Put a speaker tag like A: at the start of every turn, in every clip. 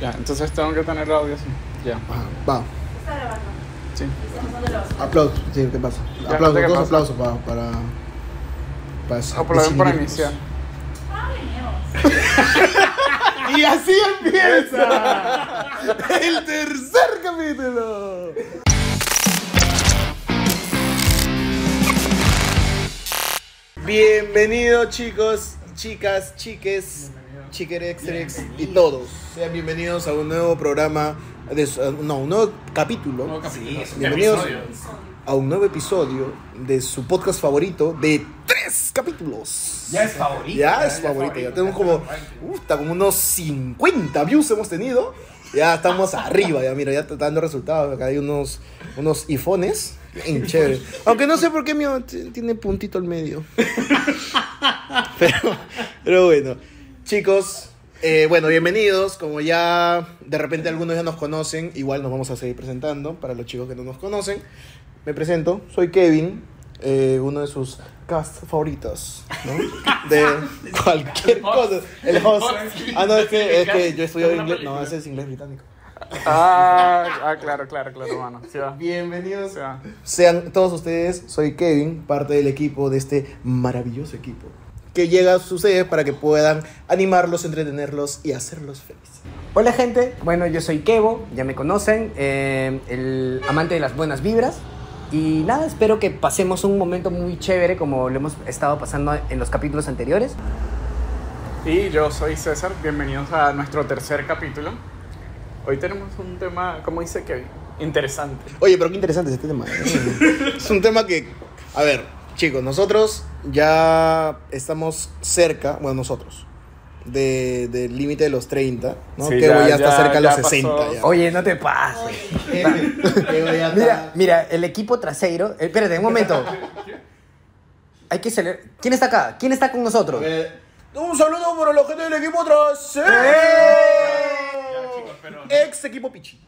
A: Ya, entonces tengo que tener audio así. Ya.
B: Ajá, va.
C: Está grabando.
A: Sí.
B: Aplausos, sí, ¿qué pasa?
A: Ya,
B: aplausos,
A: ¿qué
B: dos
A: pasa?
B: aplausos para. para, para
A: Aplaudan para iniciar.
C: Ah.
B: Y así empieza el tercer capítulo. Bienvenidos chicos, chicas, chiques, chiquerexerex y todos. Sean bienvenidos a un nuevo programa, de, no, un nuevo capítulo.
A: Nuevo capítulo.
B: Bienvenidos
A: Episodio.
B: a un nuevo episodio de su podcast favorito de tres capítulos.
D: Ya es favorito.
B: Ya es favorito, ya tenemos como, puta, como unos 50 views hemos tenido. Ya estamos arriba, ya mira, ya está dando resultados. Acá hay unos, unos iPhones. Bien chévere. Aunque no sé por qué mío tiene puntito al medio. pero, pero bueno, chicos, eh, bueno, bienvenidos. Como ya de repente algunos ya nos conocen, igual nos vamos a seguir presentando para los chicos que no nos conocen. Me presento, soy Kevin, eh, uno de sus cast favoritos, ¿no? De cualquier cosa. El host. Ah, no, es que, es que yo estudio inglés. No, ese es inglés británico.
A: Ah, ah, claro, claro, claro, hermano. Sí.
B: Bienvenidos.
A: Sí.
B: Sean todos ustedes, soy Kevin, parte del equipo de este maravilloso equipo que llega a ustedes para que puedan animarlos, entretenerlos y hacerlos felices.
D: Hola gente, bueno yo soy Kevo, ya me conocen, eh, el amante de las buenas vibras. Y nada, espero que pasemos un momento muy chévere como lo hemos estado pasando en los capítulos anteriores.
A: Y yo soy César, bienvenidos a nuestro tercer capítulo. Hoy tenemos un tema, como dice Kevin, interesante.
B: Oye, pero qué interesante es este tema. ¿eh? es un tema que, a ver, chicos, nosotros ya estamos cerca, bueno, nosotros, de- del límite de los 30, ¿no?
A: Sí,
B: que
A: ya-
B: ya, está
A: ya-
B: cerca de los
A: pasó.
B: 60. Ya.
D: Oye, no te pases.
B: Kevo ya
D: Mira,
B: está-
D: mira, el equipo trasero. eh, espérate, un momento. Hay que celebrar. ¿Quién está acá? ¿Quién está con nosotros?
B: Eh, Un saludo para la gente del equipo trasero. Ex equipo Pichi.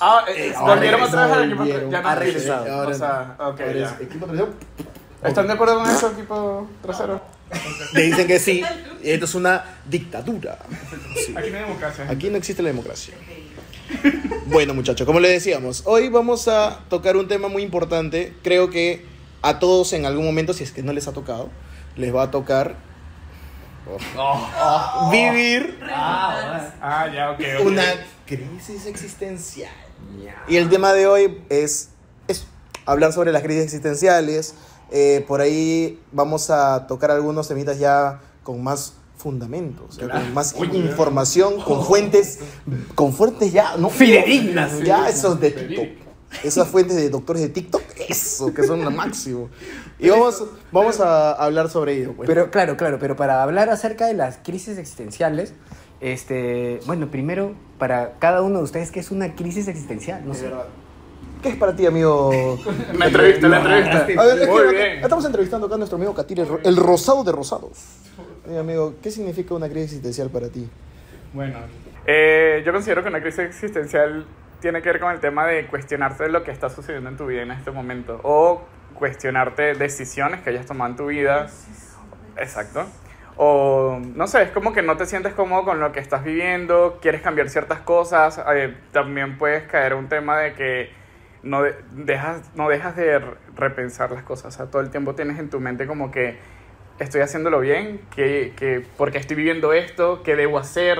A: Ah, eh, volvieron otra vez al equipo.
B: Volvieron.
A: Ya no
D: Ha
A: existe.
D: regresado.
A: O sea, ok,
B: Ahora
A: ya.
B: es equipo trasero.
A: ¿Están de acuerdo con eso, equipo trasero?
B: Me dicen que sí. Esto es una dictadura. Sí.
A: Aquí no hay democracia.
B: Aquí no existe la democracia. Bueno, muchachos, como les decíamos, hoy vamos a tocar un tema muy importante. Creo que a todos en algún momento, si es que no les ha tocado, les va a tocar oh, vivir
A: Ah, ya, ok, ok.
B: una crisis existencial. Y el tema de hoy es, es hablar sobre las crisis existenciales. Eh, por ahí vamos a tocar algunos temitas ya con más fundamentos, con más información, con fuentes, con fuentes ya, no
D: Fidedignas.
B: ya esos de TikTok. Esas fuentes de doctores de TikTok, eso, que son lo máximo. Y vamos, vamos a hablar sobre ello. pues.
D: Pero claro, claro, pero para hablar acerca de las crisis existenciales, este, bueno, primero para cada uno de ustedes qué es una crisis existencial, no sé.
B: ¿Qué es para ti, amigo?
A: La entrevista, la entrevista.
B: A ver, es que
A: Muy bien.
B: Estamos entrevistando acá a nuestro amigo Katir, el, ro- el rosado de rosados. Amigo, ¿qué significa una crisis existencial para ti?
A: Bueno, eh, yo considero que una crisis existencial tiene que ver con el tema de cuestionarte lo que está sucediendo en tu vida en este momento o cuestionarte decisiones que hayas tomado en tu vida. Exacto. O no sé, es como que no te sientes cómodo con lo que estás viviendo, quieres cambiar ciertas cosas. eh, también puedes caer un tema de que no, de- dejas, no dejas de re- repensar las cosas. O sea, todo el tiempo tienes en tu mente como que estoy haciéndolo bien, que, que porque estoy viviendo esto, qué debo hacer.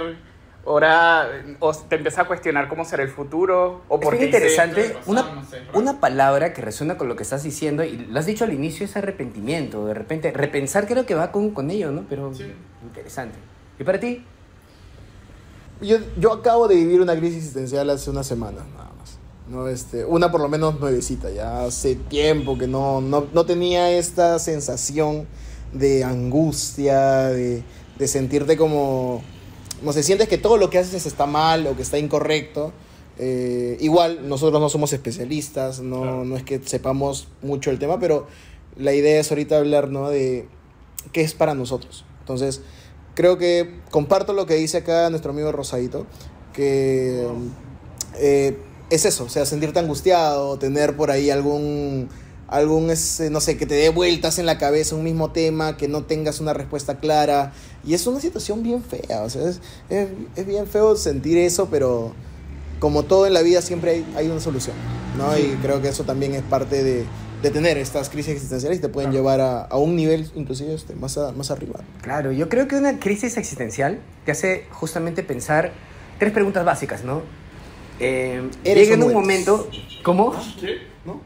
A: Ahora o te empiezas a cuestionar cómo será el futuro o
D: Es
A: por qué hice
D: interesante,
A: esto pasado,
D: una,
A: no sé,
D: una palabra que resuena con lo que estás diciendo, y lo has dicho al inicio, es arrepentimiento. De repente, repensar creo que va con, con ello, ¿no? Pero
A: Sí.
D: interesante. ¿Y para ti?
B: Yo, yo acabo de vivir una crisis existencial hace una semana. ¿No? Este, una por lo menos nuevecita, ya hace tiempo que no, no, no tenía esta sensación de angustia, de, de sentirte como, no sé, sientes que todo lo que haces está mal o que está incorrecto. Eh, igual, nosotros no somos especialistas, no,
A: Claro.
B: no es que sepamos mucho el tema, pero la idea es ahorita hablar, ¿no? De qué es para nosotros. Entonces, creo que comparto lo que dice acá nuestro amigo Rosadito, que eh, es eso, o sea, sentirte angustiado, tener por ahí algún algún, ese, no sé, que te dé vueltas en la cabeza un mismo tema, que no tengas una respuesta clara. Y es una situación bien fea, o sea, es, es, es bien feo sentir eso, pero como todo en la vida siempre hay, hay una solución, ¿no? Y creo que eso también es parte de, de tener estas crisis existenciales y te pueden llevar a, a un nivel inclusive este, más, a- más arriba.
D: Claro, yo creo que una crisis existencial te hace justamente pensar tres preguntas básicas, ¿no? Eh,
B: ¿Eres
D: llega en un
B: no
D: momento... ¿Cómo?
B: ¿no?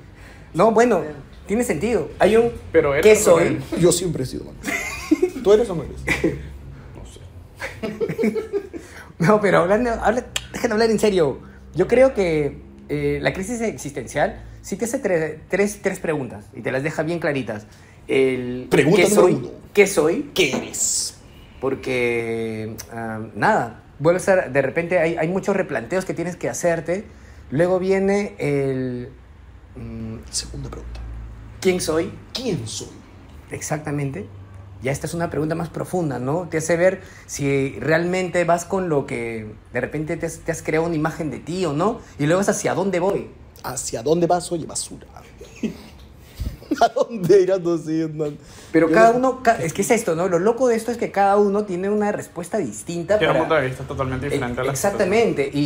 D: No, bueno, tiene sentido. Hay un...
A: Pero eres
D: ¿Qué
A: o no
D: soy?
A: eres?
B: Yo siempre he sido malo. ¿Tú eres o no eres?
D: No, pero hablando, habla, déjame hablar en serio. Yo creo que eh, la crisis existencial sí te hace tre- tres, tres preguntas y te las deja bien claritas. El,
B: Pregunta
D: ¿qué soy?
B: uno.
D: ¿Qué soy?
B: ¿Qué eres?
D: Porque, ah, nada, vuelve a de repente hay, hay muchos replanteos que tienes que hacerte. Luego viene el... mm,
B: Segunda pregunta.
D: ¿Quién soy?
B: ¿Quién soy?
D: Exactamente. Ya esta es una pregunta más profunda, ¿no? Te hace ver si realmente vas con lo que de repente te has, te has creado una imagen de ti o no, y luego es hacia dónde voy.
B: ¿Hacia dónde vas? Oye, basura. ¿A dónde sé, no.
D: Pero
B: Yo
D: cada
B: no-
D: uno, es que es esto, ¿no? Lo loco de esto es que cada uno tiene una respuesta distinta.
A: Tiene un
D: para-
A: punto de vista totalmente diferente a la
D: Exactamente, y,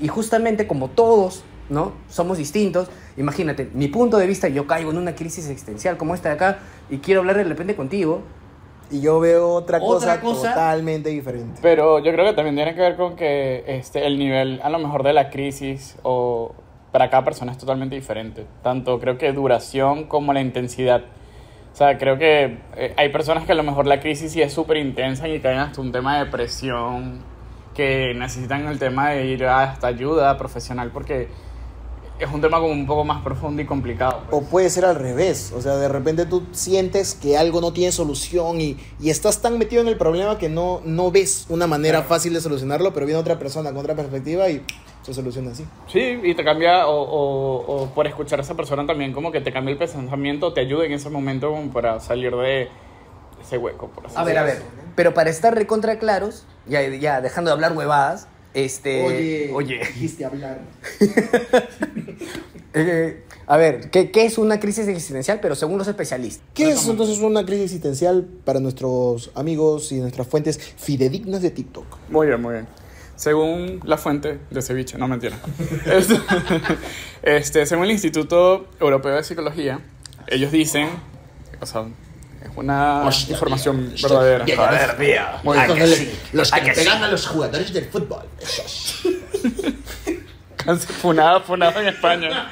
D: y- y justamente como todos, ¿no? Somos distintos, imagínate, mi punto de vista, yo caigo en una crisis existencial como esta de acá y quiero hablar de repente contigo.
B: Y yo veo otra,
D: Otra
B: cosa,
D: cosa.
B: totalmente diferente.
A: Pero yo creo que también tiene que ver con que este, el nivel, a lo mejor, de la crisis o para cada persona es totalmente diferente. Tanto creo que duración como la intensidad. O sea, creo que eh, hay personas que a lo mejor la crisis sí es súper intensa y caen hasta un tema de depresión, que necesitan el tema de ir hasta ayuda profesional porque es un tema como un poco más profundo y complicado.
B: O
A: pues.
B: puede ser al revés, o sea, de repente tú sientes que algo no tiene solución y, y estás tan metido en el problema que no, no ves una manera
A: Claro.
B: fácil de solucionarlo, pero viene otra persona con otra perspectiva y se soluciona así.
A: Sí, y te cambia, o, o, o por escuchar a esa persona también, como que te cambia el pensamiento, te ayuda en ese momento como para salir de ese hueco, por así
D: A ver, a ver, pero para estar recontra claros, ya, ya dejando de hablar huevadas, este... Oye.
B: dijiste hablar.
D: Eh, a ver, ¿qué, qué es una crisis existencial? Pero según los especialistas.
B: ¿Qué es entonces una crisis existencial para nuestros amigos y nuestras fuentes fidedignas de TikTok?
A: Muy bien, muy bien. Según la fuente de ceviche, no mentira. Este, este, según el Instituto Europeo de Psicología, ellos dicen, o sea, es una información verdadera.
B: Joder,
A: tío. Muy bien.
B: Los que, le pegan a los jugadores del fútbol. Esos.
A: Funado, funado en España.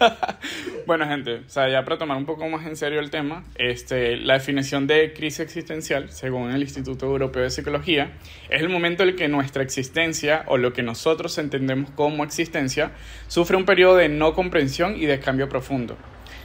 A: bueno, gente, o sea, ya para tomar un poco más en serio el tema, este, la definición de crisis existencial, según el Instituto Europeo de Psicología, es el momento en el que nuestra existencia, o lo que nosotros entendemos como existencia, sufre un periodo de no comprensión y de cambio profundo.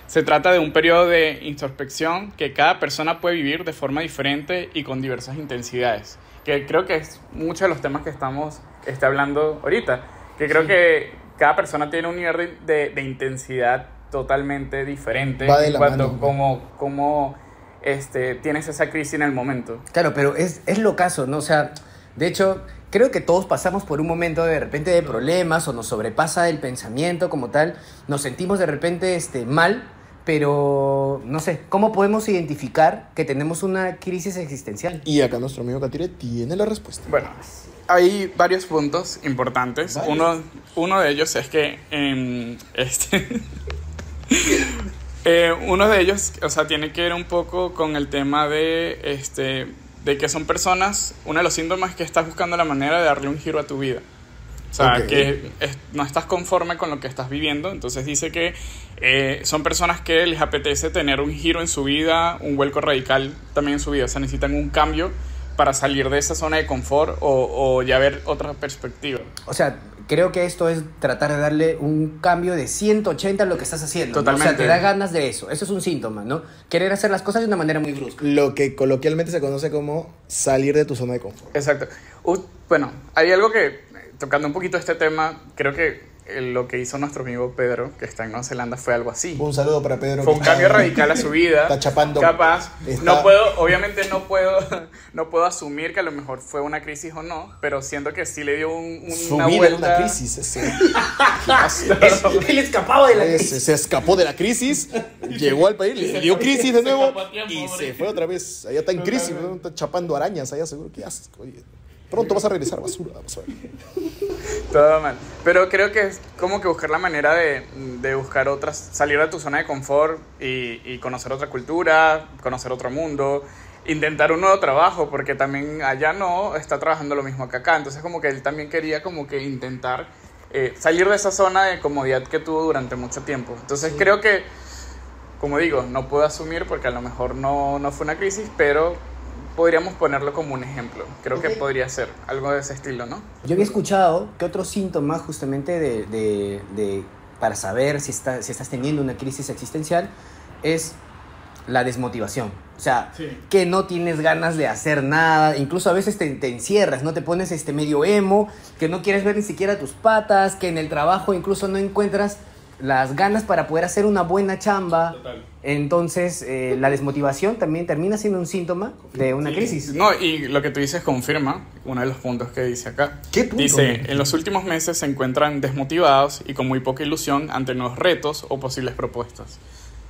A: Se trata de un periodo de introspección que cada persona puede vivir de forma diferente y con diversas intensidades. Que creo que es muchos de los temas que estamos este, hablando ahorita. Que creo que cada persona tiene un nivel de, de- de intensidad totalmente diferente
B: Va de
A: en
B: la
A: cuanto
B: mano.
A: cómo, cómo, este, tienes esa crisis en el momento.
D: Claro, pero es, es lo caso, ¿no? O sea, de hecho, creo que todos pasamos por un momento de repente de problemas o nos sobrepasa el pensamiento como tal, nos sentimos de repente este, mal, pero no sé, ¿cómo podemos identificar que tenemos una crisis existencial?
B: Y acá nuestro amigo Catire tiene la respuesta.
A: Bueno, hay varios puntos importantes. Uno, uno de ellos es que em, este, eh, uno de ellos, o sea, tiene que ver un poco con el tema de, este, de que son personas, uno de los síntomas es que estás buscando la manera de darle un giro a tu vida. O sea, que es- no estás conforme con lo que estás viviendo. Entonces dice que eh, son personas que les apetece tener un giro en su vida, un vuelco radical también en su vida. O sea, necesitan un cambio para salir de esa zona de confort o, o ya ver otra perspectiva.
D: O sea, creo que esto es tratar de darle un cambio de 180 a lo que estás haciendo. ¿no? O
A: Totalmente.
D: sea, te da ganas de eso. Eso es un síntoma, ¿no? Querer hacer las cosas de una manera muy brusca.
B: Lo que coloquialmente se conoce como salir de tu zona de confort.
A: Exacto. U- bueno, hay algo que, eh, tocando un poquito este tema, creo que lo que hizo nuestro amigo Pedro, que está en Nueva Zelanda, fue algo así.
B: Un saludo para Pedro.
A: Fue
B: que
A: un
B: está-
A: cambio radical a su vida.
B: Está chapando.
A: Capaz.
B: Está-
A: No puedo, obviamente no puedo, no puedo asumir que a lo mejor fue una crisis o no, pero siento que sí le dio un,
B: Su
A: una
B: vida
A: vuelta.
B: en una crisis. Ese.
D: Él escapaba de la crisis.
B: se escapó de la crisis, llegó al país, le dio crisis de
A: se
B: nuevo
A: tiempo,
B: y
A: pobre.
B: se fue otra vez. Allá está en crisis, está chapando arañas allá, seguro. ¿Qué haces? Oye, pronto vas a regresar basura. Vamos a ver.
A: Todo mal. Pero creo que es como que buscar la manera de, de buscar otras, salir de tu zona de confort y, y conocer otra cultura, conocer otro mundo, intentar un nuevo trabajo, porque también allá no está trabajando lo mismo que acá. Entonces como que él también quería como que intentar eh, salir de esa zona de comodidad que tuvo durante mucho tiempo. Entonces creo que, como digo, no puedo asumir porque a lo mejor no, no fue una crisis, pero podríamos ponerlo como un ejemplo. Creo que podría ser algo de ese estilo, ¿no?
D: Yo había escuchado que otro síntoma justamente de, de- de- para saber si, está- si estás teniendo una crisis existencial es la desmotivación. O sea,
A: Sí.
D: que no tienes ganas de hacer nada, incluso a veces te, te encierras, no te pones este medio emo, que no quieres ver ni siquiera tus patas, que en el trabajo incluso no encuentras las ganas para poder hacer una buena chamba. Entonces, eh, la desmotivación también termina siendo un síntoma de una crisis.
A: No, y lo que tú dices confirma uno de los puntos que dice acá.
B: ¿Qué punto?
A: Dice, en los últimos meses se encuentran desmotivados y con muy poca ilusión ante nuevos retos o posibles propuestas.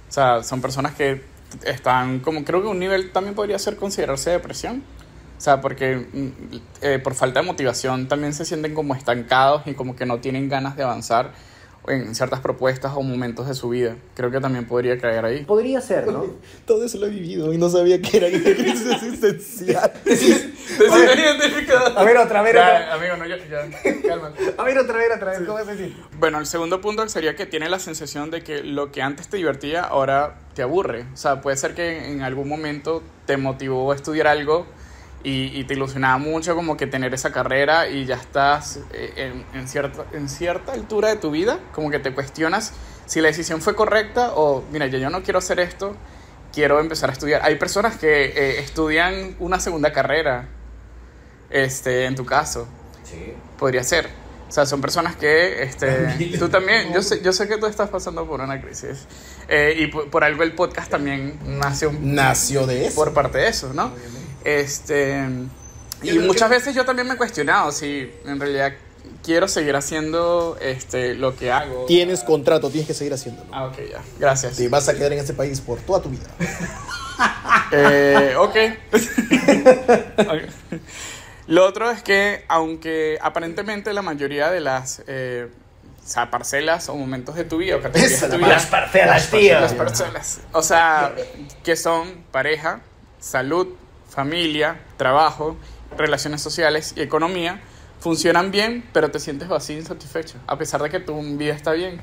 A: O sea, son personas que están como, creo que un nivel también podría ser considerarse depresión. O sea, porque mm, eh, por falta de motivación también se sienten como estancados y como que no tienen ganas de avanzar en ciertas propuestas o momentos de su vida. Creo que también podría caer ahí.
D: Podría ser, ¿no?
B: Todo eso lo he vivido y no sabía que era una crisis existencial.
A: ¿Te sientes identificado?
D: A ver, otra,
A: Ya,
D: otra.
A: amigo, no, ya, ya, cálmate.
D: A ver, otra vez, otra vez, ¿cómo vas a decir?
A: Bueno, el segundo punto sería que tiene la sensación de que lo que antes te divertía ahora te aburre. O sea, puede ser que en algún momento te motivó a estudiar algo y, y te ilusionaba mucho como que tener esa carrera y ya estás eh, en, en cierta, en cierta altura de tu vida, como que te cuestionas si la decisión fue correcta o, mira, ya yo no quiero hacer esto, quiero empezar a estudiar. Hay personas que eh, estudian una segunda carrera, este, en tu caso.
D: Sí.
A: Podría ser. O sea, son personas que, este, tú también, yo sé, yo sé que tú estás pasando por una crisis. Eh, y por, por algo el podcast también nació
B: Nació de eso.
A: por parte de eso, ¿no? Este, y muchas veces yo también me he cuestionado si en realidad quiero seguir haciendo este, lo que hago.
B: Tienes contrato, tienes que seguir haciéndolo.
A: Ah, ok, ya. Gracias.
B: Te vas a quedar en este país por toda tu vida.
A: Eh, ok. Ok. Lo otro es que, aunque aparentemente la mayoría de las eh, o sea, parcelas o momentos de tu vida o categorías de tu vida,
D: Las parcelas, tío.
A: las parcelas, o sea, que son pareja, salud, familia, trabajo, relaciones sociales y economía, funcionan bien, pero te sientes vacío e insatisfecho, a pesar de que tu vida está bien.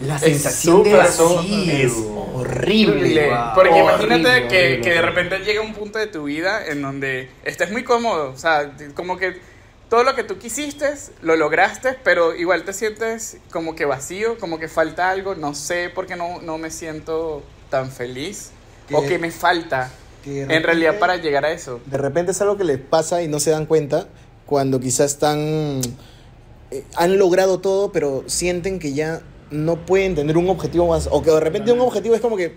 D: La
A: Es
D: sensación de vacío.
A: es
D: horrible.
A: Porque
D: Horrible,
A: imagínate que,
D: horrible.
A: que de repente llega un punto de tu vida en donde estés muy cómodo, o sea, como que todo lo que tú quisiste lo lograste, pero igual te sientes como que vacío, como que falta algo, no sé por qué no, no me siento tan feliz o
B: que
A: me falta
B: que
A: en realidad para llegar a eso.
B: De repente es algo que les pasa y no se dan cuenta cuando quizás están. eh, han logrado todo, pero sienten que ya no pueden tener un objetivo más. O que de repente un objetivo es como que.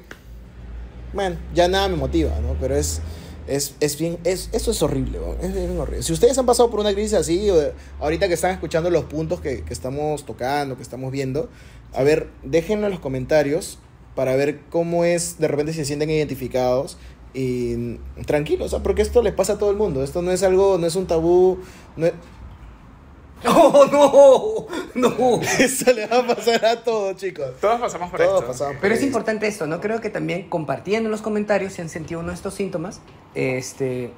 B: Bueno, ya nada me motiva, ¿no? Pero es. Es, es bien, es, eso es horrible, ¿no? es bien horrible. Si ustedes han pasado por una crisis así, o- ahorita que están escuchando los puntos que, que estamos tocando, que estamos viendo, a ver, déjenlo en los comentarios para ver cómo es, de repente si se sienten identificados y mm, tranquilos, ¿ah? porque esto les pasa a todo el mundo, esto no es algo, no es un tabú, no es-
D: ¡Oh, no! ¡No!
B: eso le va a pasar a todos, chicos.
A: Todos pasamos por
B: Todos
A: esto.
B: pasamos por
D: Pero es importante esto, ¿no? Creo que también compartiendo en los comentarios si han sentido uno de estos síntomas, este,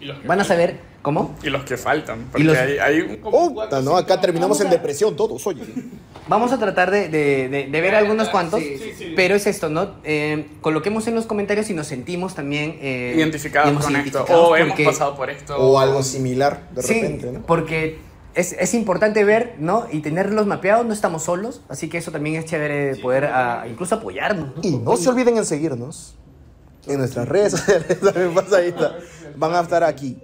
A: Y los que
D: van a
A: faltan.
D: saber cómo.
A: Y los que faltan, porque
D: los-
A: hay, hay un- cuatro,
B: no, acá terminamos en depresión todos, oye.
D: Vamos a tratar de, de- de- de ver algunos cuantos,
A: Sí, sí, sí.
D: pero es esto, ¿no? Eh, coloquemos en los comentarios si nos sentimos también eh,
A: identificados
D: hemos
A: con esto,
D: identificados
A: o hemos
D: porque-
A: pasado por esto.
B: O algo similar, de
D: sí,
B: repente, ¿no?
D: porque es, es importante ver, ¿no? Y tenerlos mapeados, no estamos solos, así que eso también es chévere de poder ah, incluso apoyarnos, ¿no?
B: Y no se olviden en seguirnos en nuestras redes sociales, también pasa ahí. Van a estar aquí.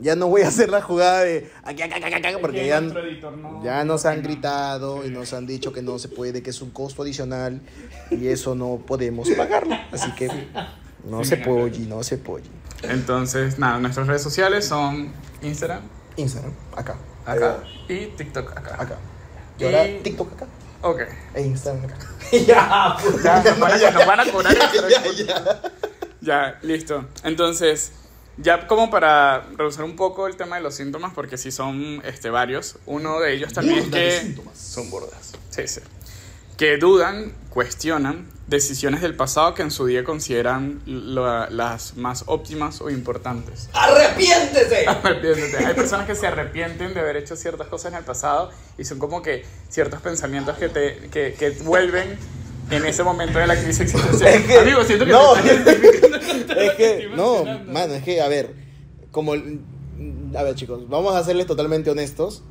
B: Ya no voy a hacer la jugada de aquí, acá, acá, acá, porque
A: que
B: ya,
A: nuestro editor no-
B: ya nos han
A: no.
B: gritado y nos han dicho que no se puede, que es un costo adicional y eso no podemos pagarlo. Así que no
A: Sí,
B: se puede, no se puede.
A: Entonces, nada, nuestras redes sociales son Instagram,
B: Instagram, acá.
A: acá, y TikTok acá.
B: Acá. Y ahora
A: Y-
B: TikTok acá.
A: Ok.
B: E Instagram acá.
D: ya, pues.
A: Ya, nos van a, nos van a cobrar
B: ya, ya.
A: Ya, listo. Entonces, ya como para reducir un poco el tema de los síntomas, porque sí son este, varios, uno de ellos también es que...
B: síntomas.
A: Son burdas. Sí, sí. Que dudan, cuestionan decisiones del pasado que en su día consideran lo- las más óptimas o importantes.
D: ¡Arrepiéntese!
A: Arrepiéntete. Hay personas que se arrepienten de haber hecho ciertas cosas en el pasado y son como que ciertos pensamientos que te que, que vuelven en ese momento de la crisis existencial.
B: Es que-
A: Amigo, siento que
B: no.
A: te estás.
B: Es que, no, mano, es que, a ver, como, a ver chicos, vamos a serles totalmente honestos.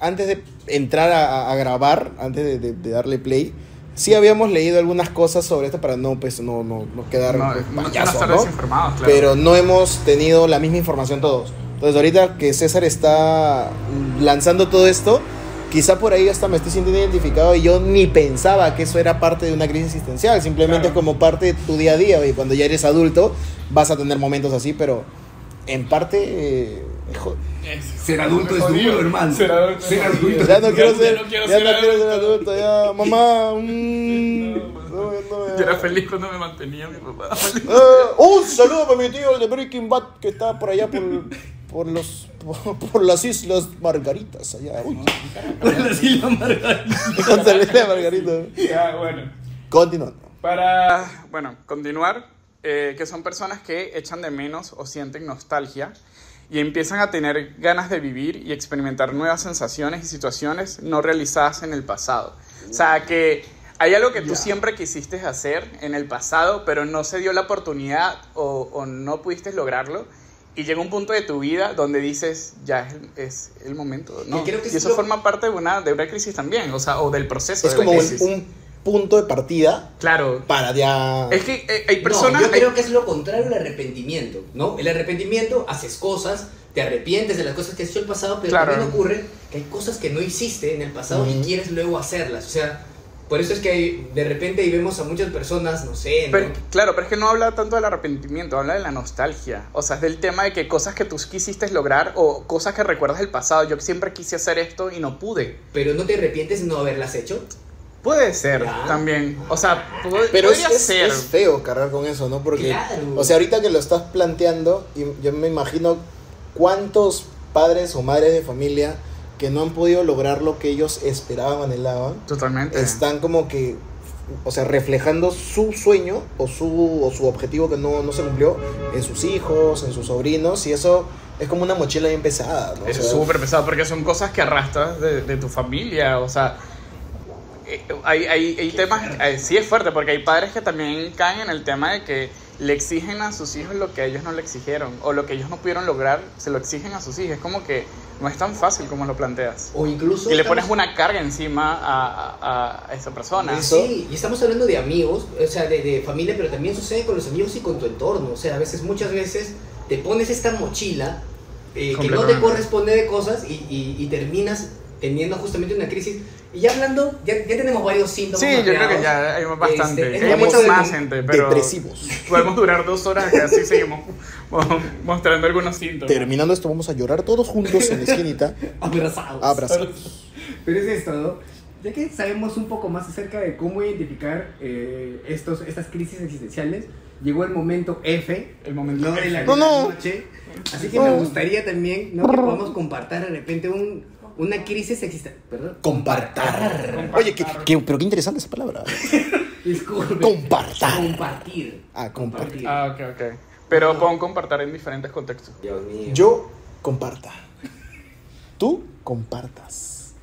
B: Antes de entrar a, a grabar, antes de, de- de darle play, sí habíamos leído algunas cosas sobre esto para no, pues, no, no, no quedar
A: No,
B: pues,
A: no- claro.
B: Pero no hemos tenido la misma información todos. Entonces ahorita que César está lanzando todo esto, quizá por ahí hasta me estoy sintiendo identificado y yo ni pensaba que eso era parte de una crisis existencial, simplemente
A: Claro.
B: como parte de tu día a día y cuando ya eres adulto vas a tener momentos así, pero en parte... eh,
D: Ser adulto es duro, hermano.
A: Ser adulto es
D: Ser adulto.
B: ya no quiero
A: ya
B: ser,
A: no quiero
B: ya
A: ser
B: no quiero ser
A: adulto.
B: adulto, ya mamá... mm,
A: No,
B: no, no,
A: Yo era feliz cuando me mantenía mi papá.
B: Eh, un saludo para mi tío el de Breaking Bad que está por allá por, por los por, por las islas Margaritas allá. Uy,
D: Así la Margarita.
B: con cerveza de Margarita.
A: ya, bueno.
B: Continuando.
A: Para, bueno, continuar, eh, que son personas que echan de menos o sienten nostalgia y empiezan a tener ganas de vivir y experimentar nuevas sensaciones y situaciones no realizadas en el pasado. O sea, que hay algo que tú siempre quisiste hacer en el pasado, pero no se dio la oportunidad o, o no pudiste lograrlo. Y llega un punto de tu vida donde dices, ya es, es el momento, ¿no?
D: Que creo que
A: y
D: es
A: eso
D: lo-
A: forma parte de una, de una crisis también, o sea, o del proceso
B: Es
A: de la
B: como un,
A: crisis.
B: un punto de partida
A: Claro.
B: para ya.
A: Es que eh, hay personas...
D: No, yo
A: hay-
D: creo que es lo contrario al arrepentimiento, ¿no? El arrepentimiento, haces cosas, te arrepientes de las cosas que has hecho el pasado, pero
A: Claro.
D: también ocurre que hay cosas que no hiciste en el pasado y
B: Ujú.
D: quieres luego hacerlas. O sea, por eso es que hay- de repente ahí vemos a muchas personas, no sé, ¿no?
A: Pero, claro, pero es que no habla tanto del arrepentimiento, habla de la nostalgia. O sea, es del tema de que cosas que tú quisiste lograr o cosas que recuerdas del pasado. Yo siempre quise hacer esto y no pude.
D: pero no te arrepientes de no haberlas hecho.
A: Puede ser
D: Ya.
A: también. O sea, pu-
B: Pero
A: podría
B: es-
A: ser.
B: es feo cargar con eso, ¿no? Porque,
D: Claro.
B: o sea, ahorita que lo estás planteando, y yo me imagino cuántos padres o madres de familia que no han podido lograr lo que ellos esperaban, anhelaban,
A: Totalmente.
B: están como que, o sea, reflejando su sueño o su, o su objetivo que no, no se cumplió en sus hijos, en sus sobrinos, y eso es como una mochila bien pesada, ¿no? O
A: Eso es
B: sea,
A: súper pesado porque son cosas que arrastras de, de tu familia. O sea, eh, hay, hay, hay temas. eh, sí es fuerte porque hay padres que también caen en el tema de que le exigen a sus hijos lo que ellos no le exigieron o lo que ellos no pudieron lograr, se lo exigen a sus hijos. Es como que no es tan fácil como lo planteas.
D: O incluso...
A: Y le pones una carga encima a, a- a esa persona.
D: Sí, y estamos hablando de amigos, o sea, de, de familia, pero también sucede con los amigos y con tu entorno. O sea, a veces, muchas veces, te pones esta mochila eh, que no te corresponde de cosas y, y- y terminas teniendo justamente una crisis. Y ya hablando, ya, ya tenemos varios síntomas.
A: Sí, yo creo que ya hay bastante.
D: Este, es
A: hay mucha
D: de-
A: más gente, pero
B: Depresivos.
A: podemos durar dos horas y así seguimos mo- mostrando algunos síntomas.
B: Terminando esto, vamos a llorar todos juntos en la esquinita,
D: Abrazados.
B: abrazados.
D: Pero es esto, ¿no? Ya que sabemos un poco más acerca de cómo identificar eh, estos, estas crisis existenciales, llegó el momento F,
A: El momento
D: ¿no? de la,
A: F.
B: No,
D: de la
B: no.
D: noche. Así que me gustaría también ¿no? que podamos compartir de repente un, una crisis existencial. Perdón.
B: Compartar. Oye, qué- qué- pero qué interesante esa palabra.
D: Disculpe.
B: Compartar.
D: Compartir.
B: Ah, compartir.
A: Ah, ok, ok. Pero pon compartir en diferentes contextos.
D: Dios mío.
B: Yo comparta. Tú compartas.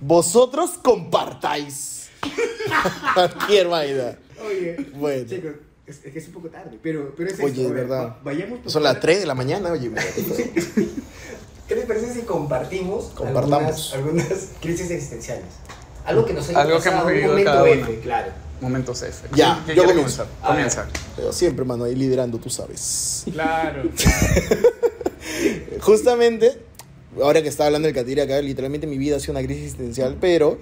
B: Vosotros compartáis. Cualquier vaina.
D: Oye,
B: Bueno.
D: chicos, es, es que es un poco tarde, pero, pero es
B: Oye, de
D: ver,
B: verdad.
D: va- Vayamos por
B: Son las
D: partes.
B: 3 de la mañana, oye.
D: ¿Qué les parece si compartimos
B: Compartamos.
D: Algunas, algunas crisis existenciales? Algo que nos haya
A: Algo que
D: pasado,
A: hemos
D: un
A: vivido
D: momento
A: cada
D: F,
A: uno.
D: claro.
A: Momentos F.
B: Ya,
A: ¿Quién
B: yo
A: quiere
B: comienzo.
A: comenzar?
D: A ver.
A: Comienza.
B: Pero siempre, mano, ahí liderando, tú sabes.
A: Claro.
B: justamente, ahora que estaba hablando del Catire acá, literalmente mi vida ha sido una crisis existencial, pero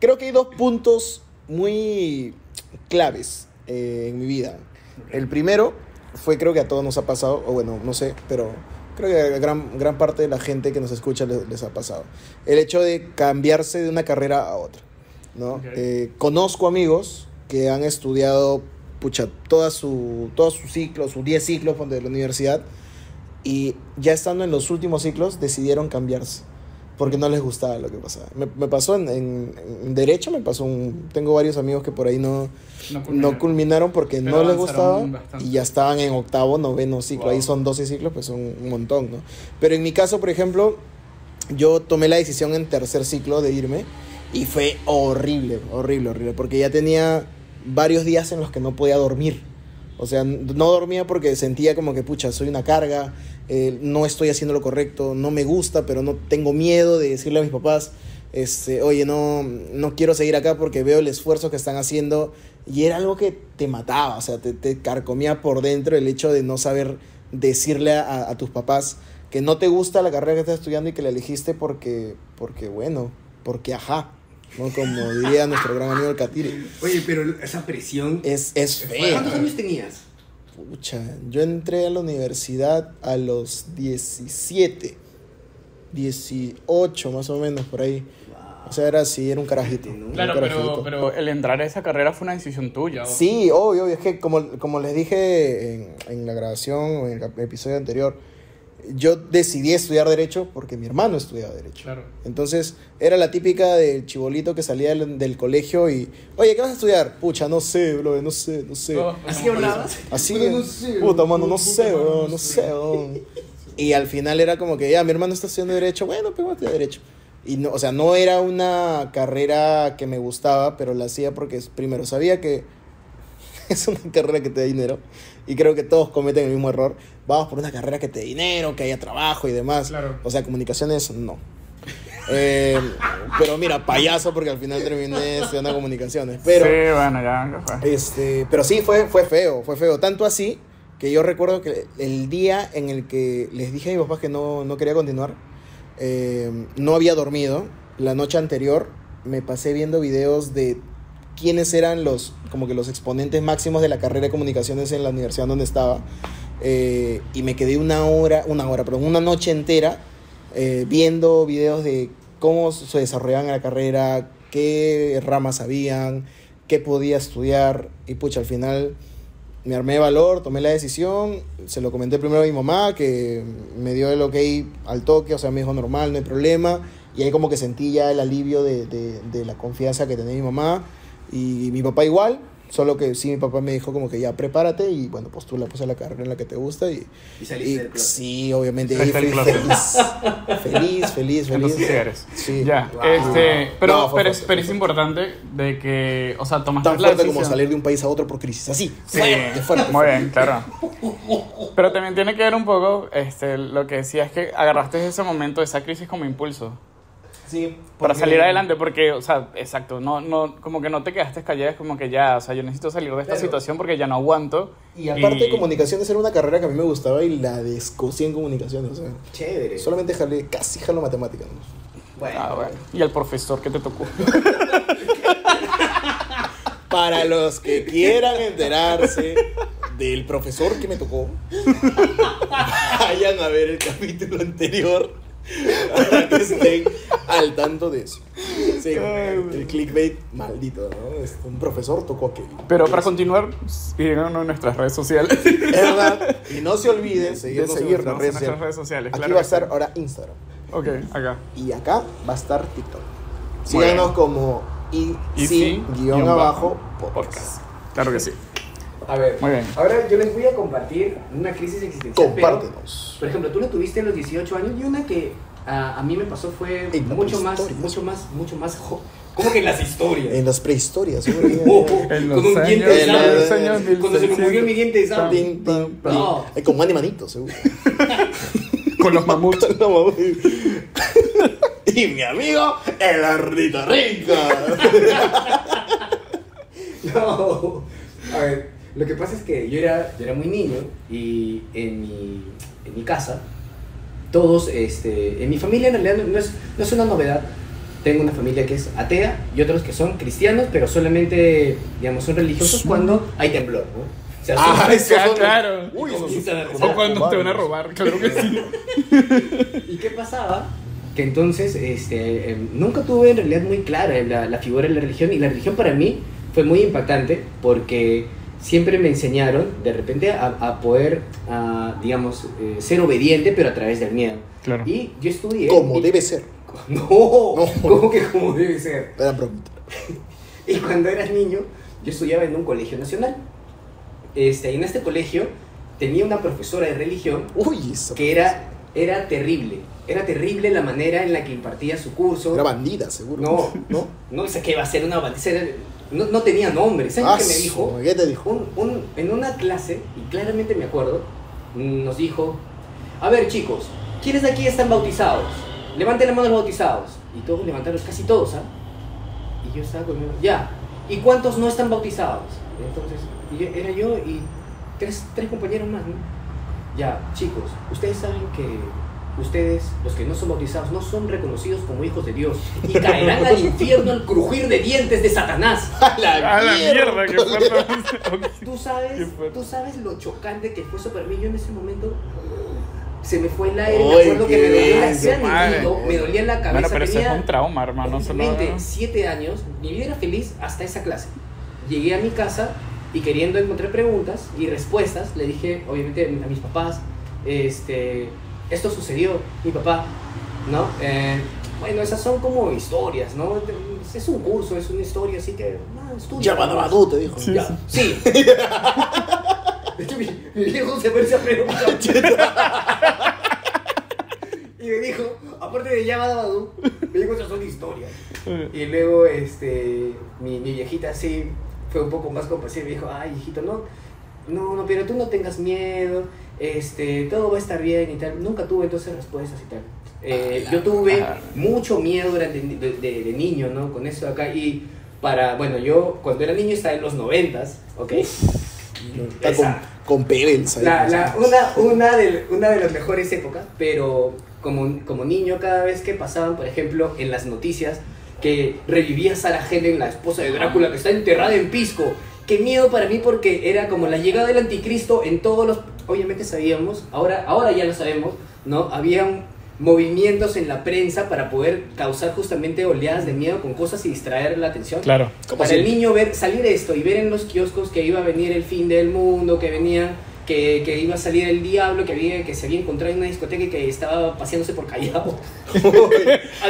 B: creo que hay dos puntos muy claves eh, en mi vida. El primero fue, creo que a todos nos ha pasado, o bueno, no sé, pero creo que a gran, gran parte de la gente que nos escucha les, les ha pasado. El hecho de cambiarse de una carrera a otra. ¿no?
A: Ok.
B: Eh, conozco amigos que han estudiado pucha, toda su, todos sus ciclos, sus 10 ciclos de la universidad, y ya estando en los últimos ciclos decidieron cambiarse porque no les gustaba lo que pasaba. Me, me pasó en, en- en Derecho, me pasó un... Tengo varios amigos que por ahí no,
A: No
B: no
A: culminaron.
B: culminaron porque
A: Pero
B: no les gustaba
A: bastante.
B: y ya estaban en octavo, noveno ciclo.
A: Wow.
B: Ahí son 12 ciclos, pues son un montón, ¿no? Pero en mi caso, por ejemplo, yo tomé la decisión en tercer ciclo de irme y fue horrible, horrible, horrible, porque ya tenía varios días en los que no podía dormir. O sea, no dormía porque sentía como que, pucha, soy una carga, eh, no estoy haciendo lo correcto, no me gusta, pero no tengo miedo de decirle a mis papás, este, oye, no, no quiero seguir acá porque veo el esfuerzo que están haciendo. Y era algo que te mataba, o sea, te, te carcomía por dentro el hecho de no saber decirle a, a tus papás que no te gusta la carrera que estás estudiando y que la elegiste porque, porque bueno, porque ajá, ¿no? Como diría nuestro gran amigo el Catire.
D: Oye, pero esa presión.
B: Es, es feo.
D: ¿Cuántos años tenías?
B: Pucha, yo entré a la universidad a los 17, 18 más o menos por ahí. O sea, era así, era un carajito.
A: Claro,
B: carajito.
A: pero, pero el entrar a esa carrera fue una decisión tuya. ¿o?
B: Sí, obvio, obvio, es que como, como les dije en, en la grabación o en el episodio anterior, yo decidí estudiar Derecho porque mi hermano estudiaba Derecho.
A: Claro.
B: Entonces, era la típica del chibolito que salía del, del colegio y, oye, ¿qué vas a estudiar? Pucha, no sé, bro, no sé, no sé.
A: Todos
D: ¿Así
A: pasamos por
D: hablabas?
B: Así,
D: no sé,
B: puta, mano, no
A: puta,
B: sé, bro,
A: no
B: no
A: sé.
B: sé, bro. Y al final era como que, ya, mi hermano está estudiando Derecho, bueno, pues voy a estudiar Derecho. Y no, o sea, no era una carrera que me gustaba, pero la hacía porque, primero, sabía que es una carrera que te da dinero. Y creo que todos cometen el mismo error. Vamos por una carrera que te dé dinero, que haya trabajo y demás.
A: Claro.
B: O sea, comunicaciones, no. Eh, pero mira, payaso porque al final terminé estudiando comunicaciones. Pero,
A: Sí, bueno, ya fue.
B: este, pero sí, fue, fue feo, fue feo. Tanto así que yo recuerdo que el día en el que les dije a mis papás que no, no quería continuar, eh, no había dormido. La noche anterior me pasé viendo videos de quiénes eran los, como que los exponentes máximos de la carrera de comunicaciones en la universidad donde estaba. Eh, y me quedé una hora, una hora, perdón, una noche entera eh, viendo videos de cómo se desarrollaban la carrera, qué ramas habían, qué podía estudiar. Y pucha, al final me armé de valor, tomé la decisión, se lo comenté primero a mi mamá, que me dio el ok al toque, o sea, me dijo normal, no hay problema. Y ahí como que sentí ya el alivio de, de, de la confianza que tenía mi mamá. Y mi papá igual, solo que sí, mi papá me dijo como que ya prepárate y bueno, postula pues a la carrera en la que te gusta. Y,
D: Y saliste
B: y
D: del closet.
B: sí, obviamente, y feliz, feliz, feliz, feliz.
A: Entonces sí eres.
B: Sí.
A: Ya,
D: Wow.
A: este, pero,
B: No, fue
A: pero, es, pero importante de que, o sea, tomaste
B: Tan
A: la
B: fuerte
A: decisión.
B: como salir de un país a otro por crisis, así.
A: Sí,
B: fuerte, fuerte.
A: muy bien, claro. Pero también tiene que ver un poco, este, lo que decía es que agarraste ese momento, esa crisis como impulso
B: Sí,
A: para salir adelante, porque, o sea, exacto, no, no, como que no te quedaste callada, es como que ya, o sea, yo necesito salir de esta
B: Claro.
A: situación porque ya no aguanto.
B: Y aparte, comunicaciones era una carrera que a mí me gustaba y la descosí en comunicaciones. O sea,
D: Chévere.
B: solamente jalé, casi jalo matemáticas. ¿no?
D: Bueno,
A: Ah, bueno. Y el profesor que te tocó.
B: Para los que quieran enterarse del profesor que me tocó, vayan a ver el capítulo anterior para que estén al tanto de eso. Sí, el clickbait maldito, ¿no? Un profesor tocó a Kevin.
A: Pero para continuar, síganos en nuestras redes sociales.
B: Es verdad. Y no se olviden
A: de
B: seguirnos en nuestras
A: en
B: redes
A: nuestras
B: sociales.
A: redes sociales.
B: Aquí
A: claro
B: va a
A: sí.
B: estar ahora Instagram.
A: Ok, acá.
B: Y acá va a estar TikTok. Síganos como y
A: Y
B: sí, guion abajo
A: podcast.
B: podcast.
A: Claro que sí.
D: A ver,
A: Muy bien.
D: ahora yo les voy a compartir una crisis existencial. pero,
B: Compártenos.
D: por ejemplo, tú la tuviste a los 18 años y una que ah, a mí me pasó fue
B: En
D: mucho más, mucho más, mucho más... ¿Cómo que en las historias?
B: En las prehistorias,
D: Oh,
A: En
D: con
A: los
D: un diente de
B: en
D: sable.
B: los
D: Cuando se me murió mi diente de sable. No.
B: Eh, Con Manny Manito, seguro.
A: Con los mamuts.
B: No, mames. y mi amigo, el Ardito Rico.
D: No. A ver, lo que pasa es que yo era, yo era muy niño y en mi, en mi casa todos, este, en mi familia en realidad no es, no es una novedad. Tengo una familia que es atea y otros que son cristianos, pero solamente, digamos, son religiosos cuando hay temblor, ¿no? O sea,
B: Ah,
D: son-
A: claro.
B: Uy, eso
D: Sí,
B: sí.
A: O cuando te van a robar, claro que sí.
D: ¿Y qué pasaba? Que entonces este, em, nunca tuve en realidad muy clara la, la figura de la religión y la religión para mí fue muy impactante porque siempre me enseñaron de repente a, a poder, a, digamos, eh, ser obediente pero a través del miedo.
A: Claro.
D: Y yo estudié...
B: Como
D: y-
B: debe ser.
D: No,
B: No.
D: ¿cómo que como debe ser?
B: Era bromita.
D: Y cuando eras niño, yo estudiaba en un colegio nacional. Este, y en este colegio tenía una profesora de religión
B: Uy, eso.
D: que era, era terrible. Era terrible la manera en la que impartía su curso.
B: Era bandida, seguro.
D: No,
B: ¿No?
D: no sé qué iba a ser una bandera. era- No, no tenía nombre. ¿Sabes
B: Ah,
D: qué me dijo?
B: ¿Qué te dijo?
D: Un- un- en una clase, y claramente me acuerdo, nos dijo, a ver chicos, ¿quiénes de aquí están bautizados? Levanten la mano los bautizados. Y todos levantaron, casi todos, ¿ah? Y yo estaba conmigo, ya. ¿Y cuántos no están bautizados? Entonces, yo- era yo y tres, tres compañeros más, ¿no? Ya, chicos, ustedes saben que ustedes, los que no son bautizados, no son reconocidos como hijos de Dios y caerán al infierno al crujir de dientes de Satanás.
B: ¡A la,
A: A la mierda, fuerte.
D: Tú sabes, tú sabes lo chocante que fue eso para mí. Yo en ese momento se me fue el aire. Me acuerdo que me dolía la me dolía la cabeza.
A: Bueno, pero eso es un trauma, hermano. Solo...
D: realmente siete años. Mi vida era feliz hasta esa clase. Llegué a mi casa y queriendo encontrar preguntas y respuestas, le dije, obviamente, a mis papás, este, esto sucedió, mi papá, ¿no? Eh, bueno, esas son como historias, ¿no? Es un curso, es una historia, así que, no, estudia.
B: Ya, Badabadú, te dijo.
D: Ya, sí. De hecho, mi, mi viejo se parece a. Y me dijo, aparte de Yabba Dabadú, me dijo esas son historias. Y luego, este, mi, mi viejita así fue un poco más compasiva y me dijo, ay, hijito, no, no, no, pero tú no tengas miedo, este, todo va a estar bien y tal. Nunca tuve entonces respuestas y tal. Eh, yo tuve mucho miedo durante, de, de- de niño, ¿no? Con eso acá. Y para, bueno, yo cuando era niño estaba en los noventas, ¿ok?
B: Está con,
D: Esa.
B: con Pebbles ahí.
D: La, la- una, una, de, una de las mejores épocas, pero como, como niño, cada vez que pasaban, por ejemplo, en las noticias, que revivía a Sarah Helen, la esposa de Drácula, que está enterrada en Pisco. Qué miedo para mí porque era como la llegada del anticristo en todos los... Obviamente sabíamos, ahora, ahora ya lo sabemos, ¿no? Habían movimientos en la prensa para poder causar justamente oleadas de miedo con cosas y distraer la atención.
A: Claro.
B: ¿Cómo
D: Para
B: así?
D: el niño ver, salir esto y ver en los kioscos que iba a venir el fin del mundo, que venía, que, que iba a salir el diablo, que, había, que se había encontrado en una discoteca y que estaba paseándose por Callao.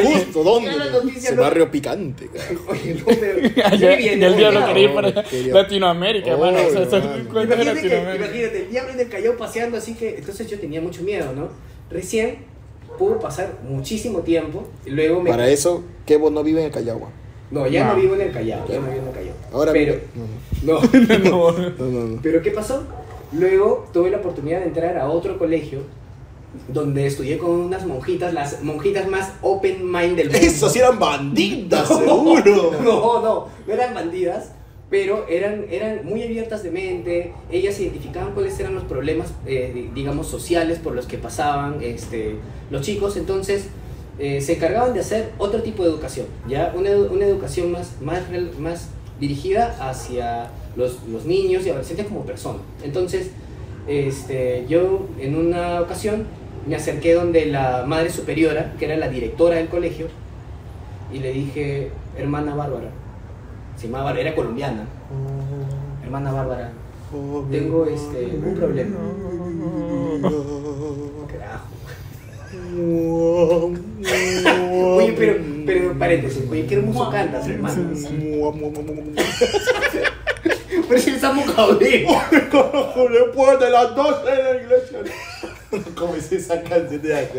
B: Justo, ¿dónde?
D: Noticia, ¿no?
B: barrio picante, carajo.
D: Oye, no, pero-
A: Ya,
D: yo
A: ya
D: vivía en
A: el diablo quería ir para
B: Quería-
A: Latinoamérica,
B: Oh.
A: O sea,
D: Imagínate, que- imagínate, el diablo en el Callao paseando así que... Entonces yo tenía mucho miedo, ¿no? Recién pudo pasar muchísimo tiempo y luego me...
B: Para eso, Kevo no vive en el Callao.
D: No, ya no.
A: No.
D: vivo en el Callao, ya no vivo en el Callao.
B: Ahora
D: pero,
B: vive- No,
D: no.
A: No.
B: no, no, no.
D: Pero ¿qué pasó? Luego tuve la oportunidad de entrar a otro colegio donde estudié con unas monjitas, las monjitas más open mind del mundo.
B: Eso sí eran bandidas, seguro.
D: No, no, no eran bandidas, pero eran, eran muy abiertas de mente. Ellas identificaban cuáles eran los problemas, eh, di- digamos, sociales por los que pasaban este, los chicos. Entonces, eh, se encargaban de hacer otro tipo de educación, ¿ya? Una, una educación más, más, más dirigida hacia los, los niños y adolescentes como personas. Entonces, este, yo en una ocasión me acerqué donde la madre superiora, que era la directora del colegio, y le dije, hermana Bárbara, se llamaba Bárbara, era colombiana, hermana Bárbara, tengo este, un problema. Carajo. Oye, pero, pero paréntesis, oye, qué hermoso cantas, hermano. Pero si estamos cabrón.
B: Después de las 12 de la iglesia. ¿Cómo es esa canción de acá?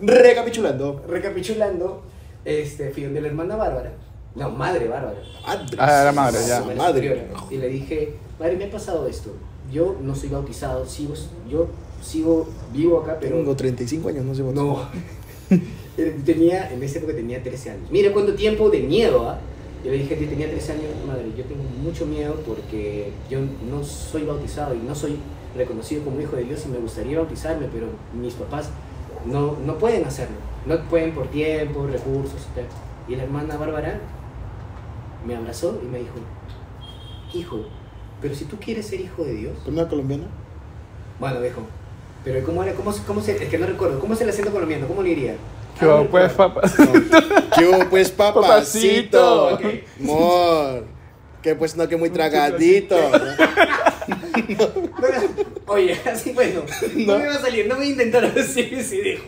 B: Recapitulando.
D: Recapitulando, este, fui donde la hermana Bárbara, no, madre Bárbara,
B: Madre.
A: Ah, era madre, ya.
D: Madre
B: Madre.
D: Y le dije, madre, me ha pasado esto. Yo no soy bautizado, sigo, yo sigo vivo acá, pero
B: Tengo 35 años, no sé por qué.
D: no. Eh, tenía, en esa época tenía 13 años. Mira cuánto tiempo de miedo, ¿ah? Yo le dije, yo tenía 13 años, madre, yo tengo mucho miedo porque yo no soy bautizado y no soy reconocido como hijo de Dios y me gustaría bautizarme, pero mis papás no, no pueden hacerlo. No pueden por tiempo, recursos tal. Y la hermana Bárbara me abrazó y me dijo, hijo, pero si tú quieres ser hijo de Dios,
B: ¿Pero una colombiana?
D: bueno, dijo, pero ¿cómo era? ¿Cómo, cómo se, es que no recuerdo, ¿cómo es el acento colombiano? ¿Cómo le diría?
A: ¿Qué va,
D: no
A: pues, papá?
B: ¿Qué hubo, pues, papacito?
A: Papacito.
D: Ok.
B: Amor. Que pues no, que muy tragadito.
D: No era- Oye, así bueno, no. me va a salir, no voy a intentar decir ese dijo.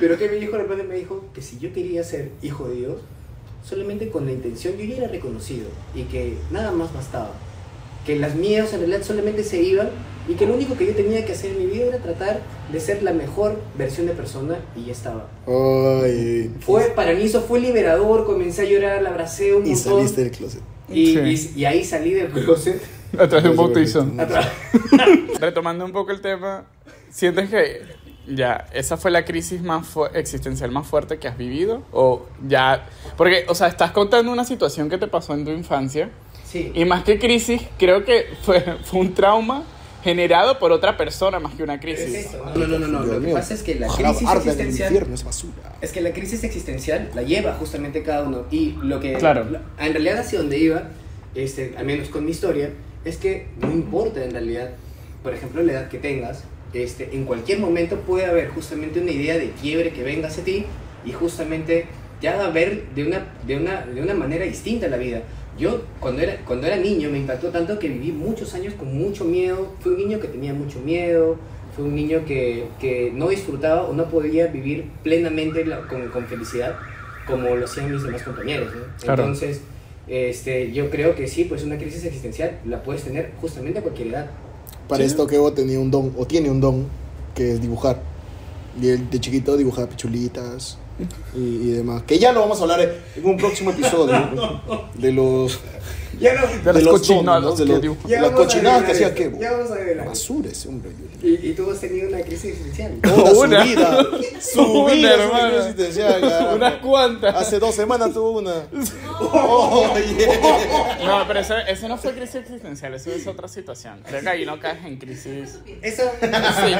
D: Pero que me dijo, de repente me dijo que si yo quería ser hijo de Dios, solamente con la intención, yo ya era reconocido y que nada más bastaba. Que las miedos en realidad solamente se iban y que lo único que yo tenía que hacer en mi vida era tratar de ser la mejor versión de persona y ya estaba.
B: Ay.
D: Fue, para mí eso fue liberador, comencé a llorar, la abracé un
B: Y
D: montón.
B: saliste del closet.
D: y,
A: Sí.
D: y- y ahí salí del closet.
A: A través de un bautizo.
D: atrás.
A: Retomando un poco el tema, ¿sientes que ya esa fue la crisis más fu- existencial más fuerte que has vivido? O ya, porque, o sea, estás contando una situación que te pasó en tu infancia
D: Sí.
A: y más que crisis, creo que fue, fue un trauma generado por otra persona más que una
D: ¿Qué es
A: crisis.
D: eso? No, no, no, no. Lo que pasa es que la crisis existencial.
B: infierno esa basura.
D: Es que la crisis existencial la lleva justamente cada uno. Y lo que.
A: Claro.
D: la- en realidad, hacia donde iba, este, al menos con mi historia, es que no importa en realidad, por ejemplo, la edad que tengas, este, en cualquier momento puede haber justamente una idea de quiebre que venga hacia ti y justamente te haga ver de una, de una, de una manera distinta la vida. Yo, cuando era, cuando era niño, me impactó tanto que viví muchos años con mucho miedo. Fui un niño que tenía mucho miedo. Fue un niño que, que no disfrutaba o no podía vivir plenamente la- con, con felicidad como lo hacían mis demás compañeros. ¿no?
A: Claro.
D: Entonces, este, yo creo que sí, pues una crisis existencial la puedes tener justamente a cualquier edad.
B: Para
A: Sí.
B: esto que Evo tenía un don, o tiene un don, que es dibujar. Y él de chiquito dibujaba pichulitas y, y demás. Que ya lo vamos a hablar en un próximo episodio. De los,
D: Ya no,
A: De
B: de
A: las
B: los
A: cochinadas
B: de
A: que
B: los-
D: ya
B: las cochinadas que hacía Kevo.
D: Ya vamos a develar.
B: Basura ese hombre.
D: Y, y tú has tenido una crisis existencial.
B: Toda
A: Una.
B: su vida. Su
A: Una,
B: vida una
A: hermano.
B: crisis existencial.
A: Unas cuantas.
B: Hace dos semanas tuvo una. Oh, yeah.
A: No, pero eso, eso no fue crisis existencial, eso es otra situación. Creo que ahí no caes en crisis.
D: Eso.
A: Sí.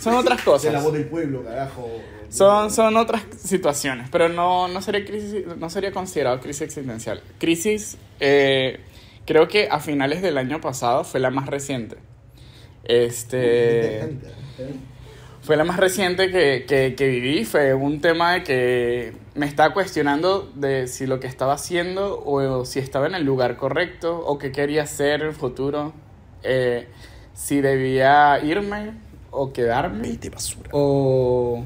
A: Son otras
B: Se la voz
A: cosas.
B: del pueblo, carajo.
A: Son, son otras situaciones, pero no, no, sería crisis, no sería considerado crisis existencial. Crisis, eh, creo que a finales del año pasado fue la más reciente. Este. Fue la más reciente que, que, que viví. Fue un tema de que me estaba cuestionando de si lo que estaba haciendo o si estaba en el lugar correcto o qué quería hacer en el futuro. eh, si debía irme o quedarme
B: basura.
A: o,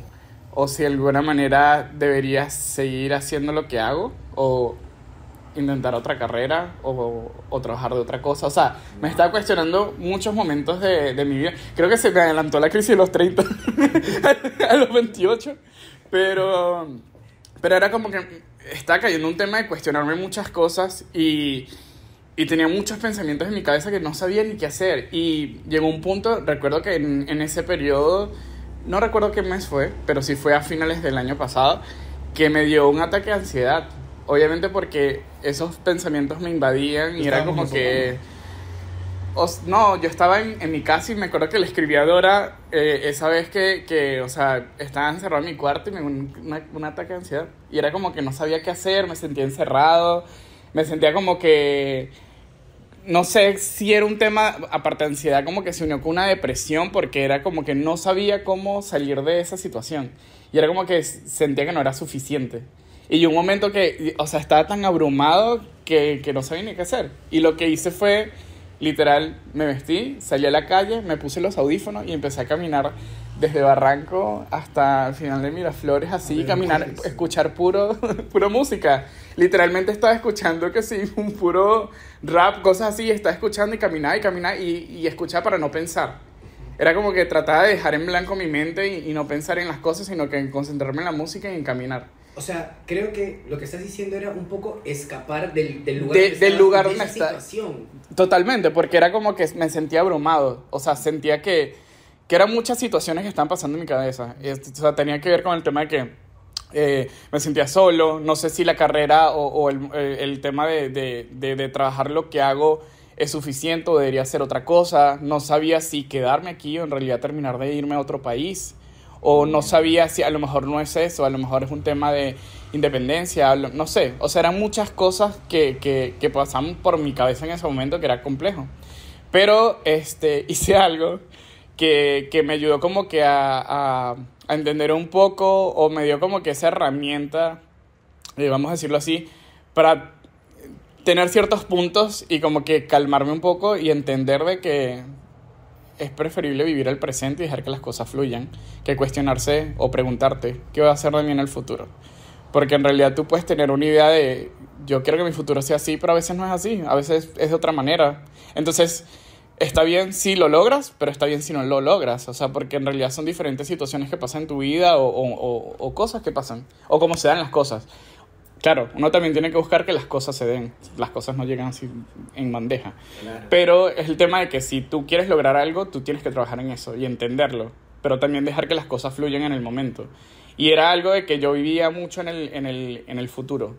A: o si de alguna manera debería seguir haciendo lo que hago o intentar otra carrera o, o trabajar de otra cosa. O sea, me estaba cuestionando muchos momentos de, de mi vida. Creo que se me adelantó la crisis de los 30 a los 28, pero, pero era como que estaba cayendo un tema de cuestionarme muchas cosas y, y tenía muchos pensamientos en mi cabeza que no sabía ni qué hacer. Y llegó un punto, recuerdo que en, en ese periodo, no recuerdo qué mes fue, pero sí fue a finales del año pasado, que me dio un ataque de ansiedad. Obviamente porque esos pensamientos me invadían y era como que... os- no, yo estaba en, en mi casa y me acuerdo que le escribí a Dora eh, esa vez que, que, o sea, estaba encerrado en mi cuarto y me dio un, una- un ataque de ansiedad. Y era como que no sabía qué hacer, me sentía encerrado, me sentía como que no sé si era un tema, aparte de ansiedad, como que se unió con una depresión porque era como que no sabía cómo salir de esa situación. Y era como que sentía que no era suficiente. Y un momento que, o sea, estaba tan abrumado que, que no sabía ni qué hacer. Y lo que hice fue, literal, me vestí, salí a la calle, me puse los audífonos y empecé a caminar desde Barranco hasta el final de Miraflores, así, caminar, escuchar puro, puro música. Literalmente estaba escuchando que sí, un puro rap, cosas así, estaba escuchando y caminaba y caminaba y, y escuchaba para no pensar. Era como que trataba de dejar en blanco mi mente y, y no pensar en las cosas, sino que en concentrarme en la música y en caminar.
D: O sea, creo que lo que estás diciendo era un poco escapar del, del lugar
A: De- del lugar
D: de
A: donde
D: esa situación.
A: Totalmente, porque era como que me sentía abrumado. O sea, sentía que, que eran muchas situaciones que estaban pasando en mi cabeza. O sea, tenía que ver con el tema de que eh, me sentía solo, no sé si la carrera o, o el, el tema de, de, de, de trabajar lo que hago es suficiente o debería hacer otra cosa. No sabía si quedarme aquí o en realidad terminar de irme a otro país. o no sabía si a lo mejor no es eso, a lo mejor es un tema de independencia, no sé, o sea, eran muchas cosas que, que, que pasaban por mi cabeza en ese momento que era complejo. Pero este, hice algo que, que me ayudó como que a, a, entender un poco o me dio como que esa herramienta, eh, vamos a decirlo así, para tener ciertos puntos y como que calmarme un poco y entender de que es preferible vivir el presente y dejar que las cosas fluyan que cuestionarse o preguntarte qué va a hacer de mí en el futuro. Porque en realidad tú puedes tener una idea de yo quiero que mi futuro sea así, pero a veces no es así, a veces es de otra manera. Entonces, está bien si lo logras, pero está bien si no lo logras. O sea, porque en realidad son diferentes situaciones que pasan en tu vida o, o- o- o cosas que pasan, o cómo se dan las cosas. Claro, uno también tiene que buscar que las cosas se den. Las cosas no llegan así en bandeja. Pero es el tema de que si tú quieres lograr algo, tú tienes que trabajar en eso y entenderlo. Pero también dejar que las cosas fluyan en el momento. Y era algo de que yo vivía mucho en el, en el, en el futuro.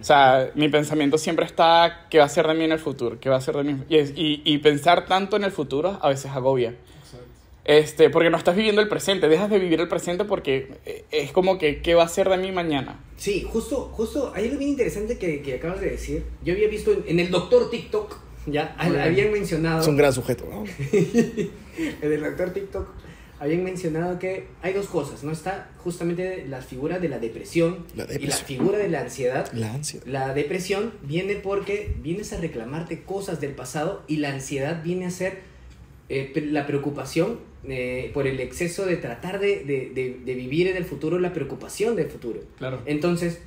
A: O sea, mi pensamiento siempre está qué va a ser de mí en el futuro, qué va a ser de mí. Y, y, y pensar tanto en el futuro a veces agobia. Este, porque no estás viviendo el presente, dejas de vivir el presente porque eh, es como que qué va a ser de mí mañana.
D: Sí, justo, justo, hay algo bien interesante que, que acabas de decir. Yo había visto en, en el doctor TikTok, ya,
A: bien.
D: habían mencionado...
B: Es un gran sujeto, ¿no?
D: en el doctor TikTok habían mencionado que hay dos cosas, ¿no? Está justamente la figura de la depresión,
B: La
D: y la
B: depresión.
D: figura de la ansiedad.
B: La ansia.
D: La depresión viene porque vienes a reclamarte cosas del pasado y la ansiedad viene a ser eh, la preocupación eh, por el exceso de tratar de, de- de- de vivir en el futuro, la preocupación del futuro.
A: Claro.
D: Entonces,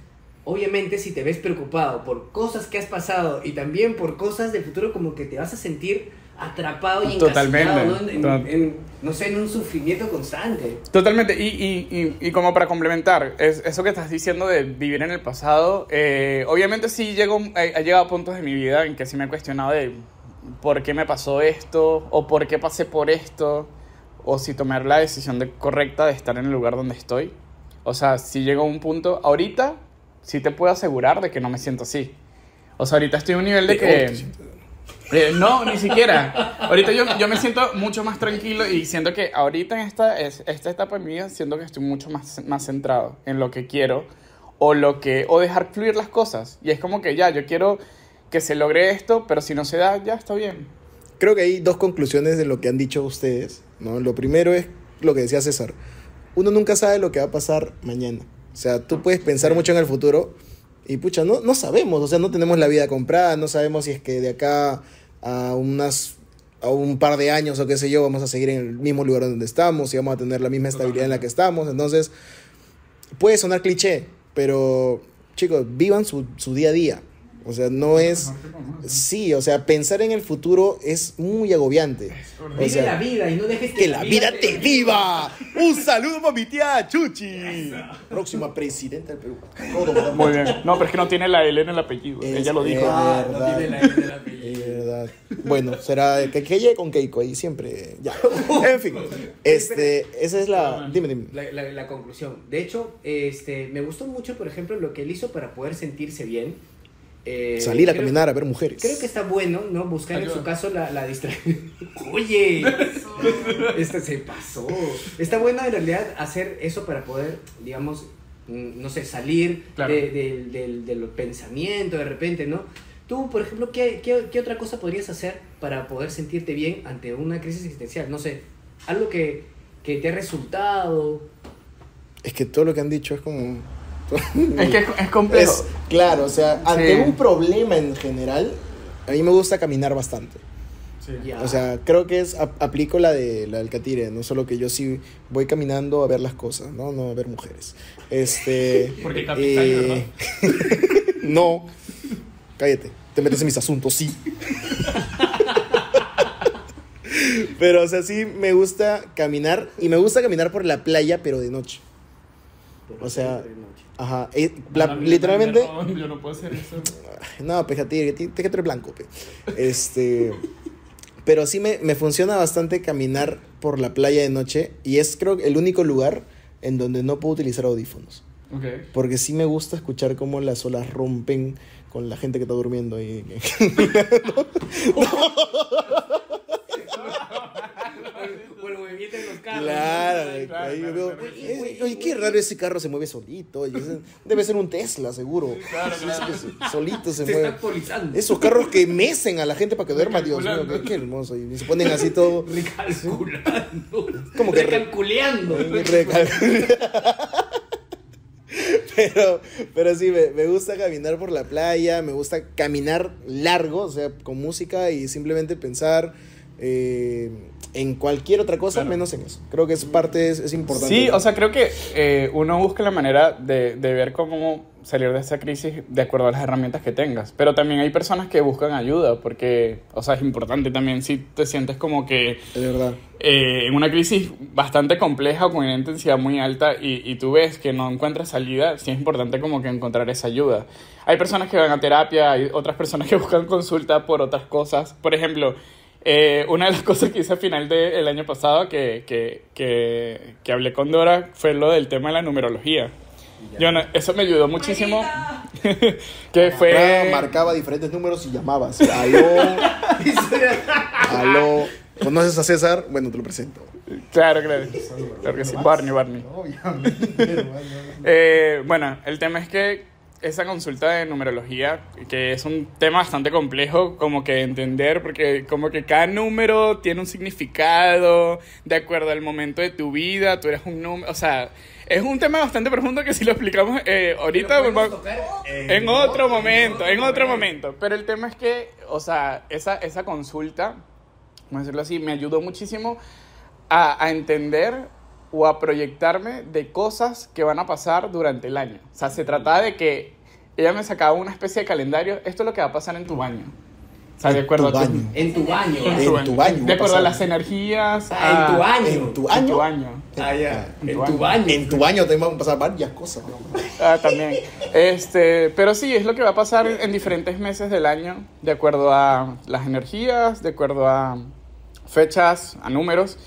D: obviamente si te ves preocupado por cosas que has pasado y también por cosas del futuro, como que te vas a sentir atrapado y
A: Totalmente.
D: encasillado, ¿no? En- en- no sé, en un sufrimiento constante.
A: Totalmente, y, y, y, y como para complementar, es, eso que estás diciendo de vivir en el pasado, eh, obviamente sí llego, he, he llegado a puntos de mi vida en que sí me he cuestionado de por qué me pasó esto, o por qué pasé por esto, o si tomar la decisión de, correcta de estar en el lugar donde estoy. O sea, si llego a un punto, ahorita sí te puedo asegurar de que no me siento así. O sea, ahorita estoy a un nivel de que... Eh, no, ni siquiera. Ahorita yo, yo me siento mucho más tranquilo y siento que ahorita en esta, es- esta etapa de mi vida siento que estoy mucho más, más centrado en lo que quiero o, lo que, o dejar fluir las cosas. Y es como que ya, yo quiero que se logre esto, pero si no se da, ya está bien.
B: Creo que hay dos conclusiones de lo que han dicho ustedes. ¿no? Lo primero es lo que decía César. Uno nunca sabe lo que va a pasar mañana. O sea, tú puedes pensar mucho en el futuro y pucha, no, no sabemos. O sea, no tenemos la vida comprada, no sabemos si es que de acá a unas a un par de años o qué sé yo, vamos a seguir en el mismo lugar donde estamos y vamos a tener la misma estabilidad en la que estamos. Entonces, puede sonar cliché, pero chicos, vivan su, su día a día. O sea, no es... Sí, o sea, pensar en el futuro es muy agobiante. O
D: Vive
B: sea,
D: la vida y no dejes que,
B: que la vida te viva. Un saludo para mi tía Chuchi. Próxima presidenta del Perú. Todo
A: Muy bien. No, pero es que no tiene la L en el apellido.
B: Es
A: Ella lo dijo.
B: verdad.
D: Ah, no tiene la L del apellido.
B: Es verdad. Bueno, será que, que llegue con Keiko ahí siempre. Ya. En fin. Este, esa es la. Dime, dime.
D: La, la- la conclusión. De hecho, este, me gustó mucho, por ejemplo, lo que él hizo para poder sentirse bien. Eh,
B: Salir a
D: creo-
B: caminar a ver mujeres.
D: Creo que está bueno, ¿no? Buscar en
A: Ayuda.
D: su caso la, la distracción. Oye, este se pasó. Está bueno en realidad hacer eso para poder, digamos, mm, no sé, salir
A: Claro.
D: de, de- del- de los pensamientos de repente, ¿no? Tú, por ejemplo, ¿qué, qué, qué otra cosa podrías hacer para poder sentirte bien ante una crisis existencial? No sé, algo que, que te ha resultado.
B: Es que todo lo que han dicho es como.
A: Es que es, complejo.
B: Es, claro, o sea, ante
A: Sí.
B: un problema en general, a mí me gusta caminar bastante.
A: Sí.
B: O sea, creo que es ap- aplico la de la del catire, no solo que yo sí voy caminando a ver las cosas, no, no a ver mujeres. Este
A: Porque capital,
B: eh, no. Cállate, te metes en mis asuntos, sí. Pero o sea, sí me gusta caminar y me gusta caminar por la playa pero de noche. O sea. Ajá, eh, la- literalmente
A: Yo no puedo hacer eso.
B: no, pejate, que eres blanco, pe. Este. Pero sí me, me funciona bastante caminar por la playa de noche. Y es, creo, el único lugar en donde no puedo utilizar audífonos.
A: Ok.
B: Porque sí me gusta escuchar cómo las olas rompen con la gente que está durmiendo. Y...
D: O el movimiento de los carro.
B: Claro,
A: Claro,
B: ahí
A: claro,
B: veo,
A: claro.
B: oye, qué raro ese carro se mueve solito. Debe ser un Tesla, seguro.
A: Claro,
B: Solito se,
D: Se está
B: mueve.
D: actualizando.
B: Esos carros que mecen a la gente para que duerma, Dios mío, qué, qué hermoso. Y se ponen así todo.
D: Recalculando.
B: Como que re-
D: recalculeando.
B: Recal- Pero, pero sí, me, me gusta caminar por la playa, me gusta caminar largo, o sea, con música y simplemente pensar eh, en cualquier otra cosa
A: Claro.
B: menos en eso. Creo que es parte, es, es importante.
A: Sí, o sea, creo que eh, uno busca la manera de, de ver cómo salir de esa crisis de acuerdo a las herramientas que tengas. Pero también hay personas que buscan ayuda porque, o sea, es importante también si te sientes como que
B: Es verdad.
A: eh, en una crisis bastante compleja o con una intensidad muy alta y, y tú ves que no encuentras salida, sí es importante como que encontrar esa ayuda. Hay personas que van a terapia, hay otras personas que buscan consulta por otras cosas. Por ejemplo, eh, una de las cosas que hice a final del año pasado que, que, que, que hablé con Dora fue lo del tema de la numerología. Yo no- eso me ayudó muchísimo. que fue...
B: Marcaba diferentes números y llamabas. Aló, aló. ¿Conoces a César? Bueno, te lo presento.
A: Claro, claro. Claro que sí. Barney, Barney.
B: Obviamente.
A: Eh, bueno, el tema es que esa consulta de numerología, que es un tema bastante complejo como que de entender, porque como que cada número tiene un significado de acuerdo al momento de tu vida, tú eres un número, o sea, es un tema bastante profundo que si lo explicamos eh, ahorita...
D: Lo tocar, eh,
A: en otro momento, en otro
D: momento.
A: momento. Pero el tema es que, o sea, esa, esa consulta, vamos a decirlo así, me ayudó muchísimo a, a entender o a proyectarme de cosas que van a pasar durante el año. O sea, se trataba de que ella me sacaba una especie de calendario, esto es lo que va a pasar en tu baño. O sea, de
B: En
A: acuerdo
B: tu
A: a tu-
B: baño.
D: En tu baño.
B: En tu baño,
A: De acuerdo a las energías.
D: Ah, en tu baño.
B: En tu
A: En
B: año.
A: tu baño.
D: Ah, ya.
A: En
D: En
A: tu
D: tu
A: baño.
D: baño.
B: En tu baño también van a pasar varias cosas.
A: Ah, también. Este, pero sí, es lo que va a pasar en, en diferentes meses del año, de acuerdo a las energías, de acuerdo a fechas, a números.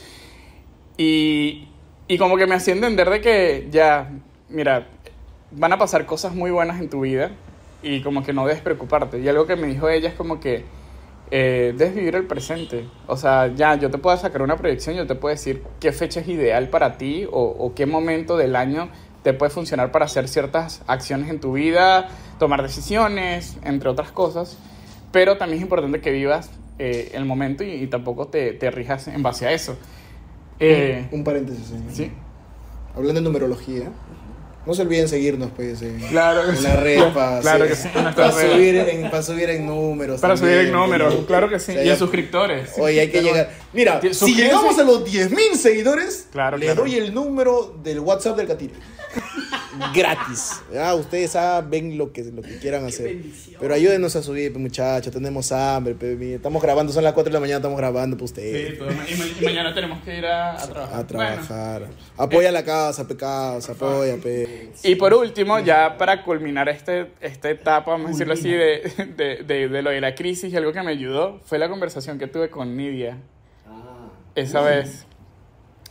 A: Y, y como que me hacía entender de que ya, mira, van a pasar cosas muy buenas en tu vida y como que no debes preocuparte. Y algo que me dijo ella es como que eh, debes vivir el presente. O sea, ya yo te puedo sacar una proyección, yo te puedo decir qué fecha es ideal para ti o, qué momento del año te puede funcionar para hacer ciertas acciones en tu vida, tomar decisiones, entre otras cosas. Pero también es importante que vivas eh, el momento y, y tampoco te, te rijas en base a eso. Eh,
B: Un paréntesis, señor.
A: sí,
B: Hablando de numerología, no se olviden seguirnos, pues, en,
A: claro
B: en
A: sí.
B: las redes para,
A: Claro que sí,
B: para, subir en, para subir en números.
A: Para subir en números,
B: ¿no?
A: claro que sí.
B: O sea,
A: Y en suscriptores.
B: Oye, hay que
A: Claro.
B: llegar. Mira, si llegamos a los 10.000 seguidores,
A: Claro, claro.
B: doy el número del WhatsApp del Catire. Gratis. Ya, ustedes saben lo que, lo que quieran hacer.
D: bendición.
B: Pero ayúdenos a subir, pues, muchachos. Tenemos hambre. mira, estamos grabando, son las 4 de la mañana, estamos grabando para ustedes.
A: Sí, todo- y, ma- y mañana tenemos que ir a, a trabajar.
B: A
A: Bueno.
B: trabajar. Apoya la casa, pe casa, apoya, pe.
A: Y por último, ya para culminar este, esta etapa, vamos a decirlo así, de, de, de, de lo de la crisis y algo que me ayudó, fue la conversación que tuve con Nidia
D: Ah.
A: esa vez.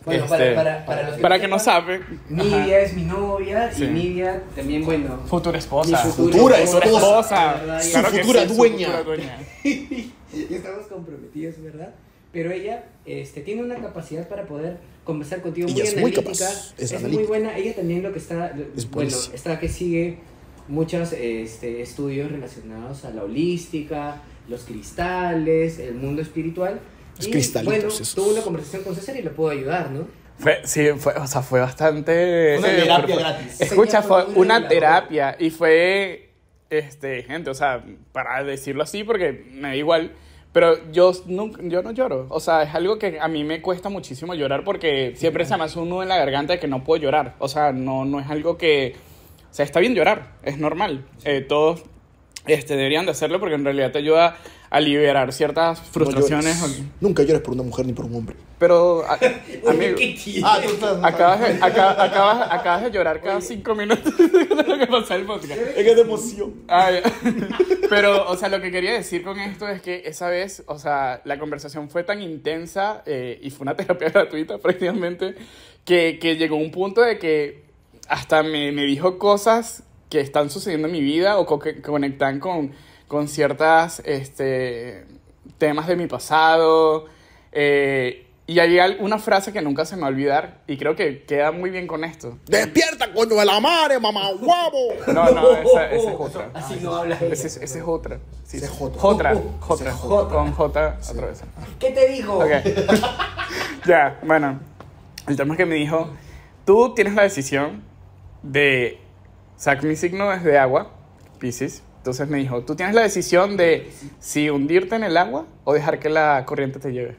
D: Bueno,
A: Este,
D: para, para, para los que
A: Para que no saben.
D: Nidia es mi novia
A: Sí.
D: y Nidia también, bueno.
A: Futura esposa.
D: mi
B: Futura
A: Futura
B: esposa.
A: esposa.
D: ¿verdad?
B: Su
A: Claro
B: futura
A: sí, su
B: dueña.
A: futura dueña.
D: Estamos comprometidos, ¿verdad? Pero ella este, tiene una capacidad para poder conversar contigo
B: Ella
D: muy
B: es muy
D: analítica.
B: capaz, es
D: muy
B: analítica.
D: buena. Ella también lo que está,
B: Es
D: bueno, está que sigue muchos este, estudios relacionados a la holística, los cristales, el mundo espiritual.
B: Los
D: y,
B: cristalitos
D: bueno,
B: esos.
D: tuvo una conversación con César y le puedo ayudar, ¿no?
A: Fue, sí, fue, o sea, fue bastante...
B: Una terapia
A: fue-
B: gratis.
A: Escucha,
D: fue
A: una terapia y fue, este, gente, o sea, para decirlo así, porque me da igual, pero yo, nunca, yo no lloro. O sea, es algo que a mí me cuesta muchísimo llorar porque siempre se me hace un nudo en la garganta de que no puedo llorar. O sea, no, no es algo que... O sea, está bien llorar, es normal. Eh, todos este, deberían de hacerlo porque en realidad te ayuda a liberar ciertas
B: No
A: frustraciones.
B: llores. Nunca llores por una mujer ni por un hombre.
A: pero, a-
D: Oye,
A: amigo.
B: Ah, tú estás.
A: Acabas de, acá- acabas, acabas de llorar cada cinco minutos de lo que pasa el podcast.
B: Es que es de emoción.
A: Ah. Pero, o sea, lo que quería decir con esto es que esa vez, o sea, la conversación fue tan intensa eh, y fue una terapia gratuita prácticamente, que, que llegó un punto de que hasta me, me dijo cosas que están sucediendo en mi vida o co- que conectan con, con ciertas este, temas de mi pasado. eh, Y hay una frase que nunca se me va a olvidar y creo que queda muy bien con esto.
B: ¡Despierta, coño de la madre, mamá huevo!
A: No, no, esa, esa es otra.
D: Así no habla.
A: Esa es, esa es otra. Sí,
B: es es Jota.
A: con J otra vez.
D: ¿Qué te digo?
A: Ok. ya, bueno. El tema es que me dijo, tú tienes la decisión de... Que mi signo es de agua, Pisces. Entonces me dijo, tú tienes la decisión de si hundirte en el agua o dejar que la corriente te lleve.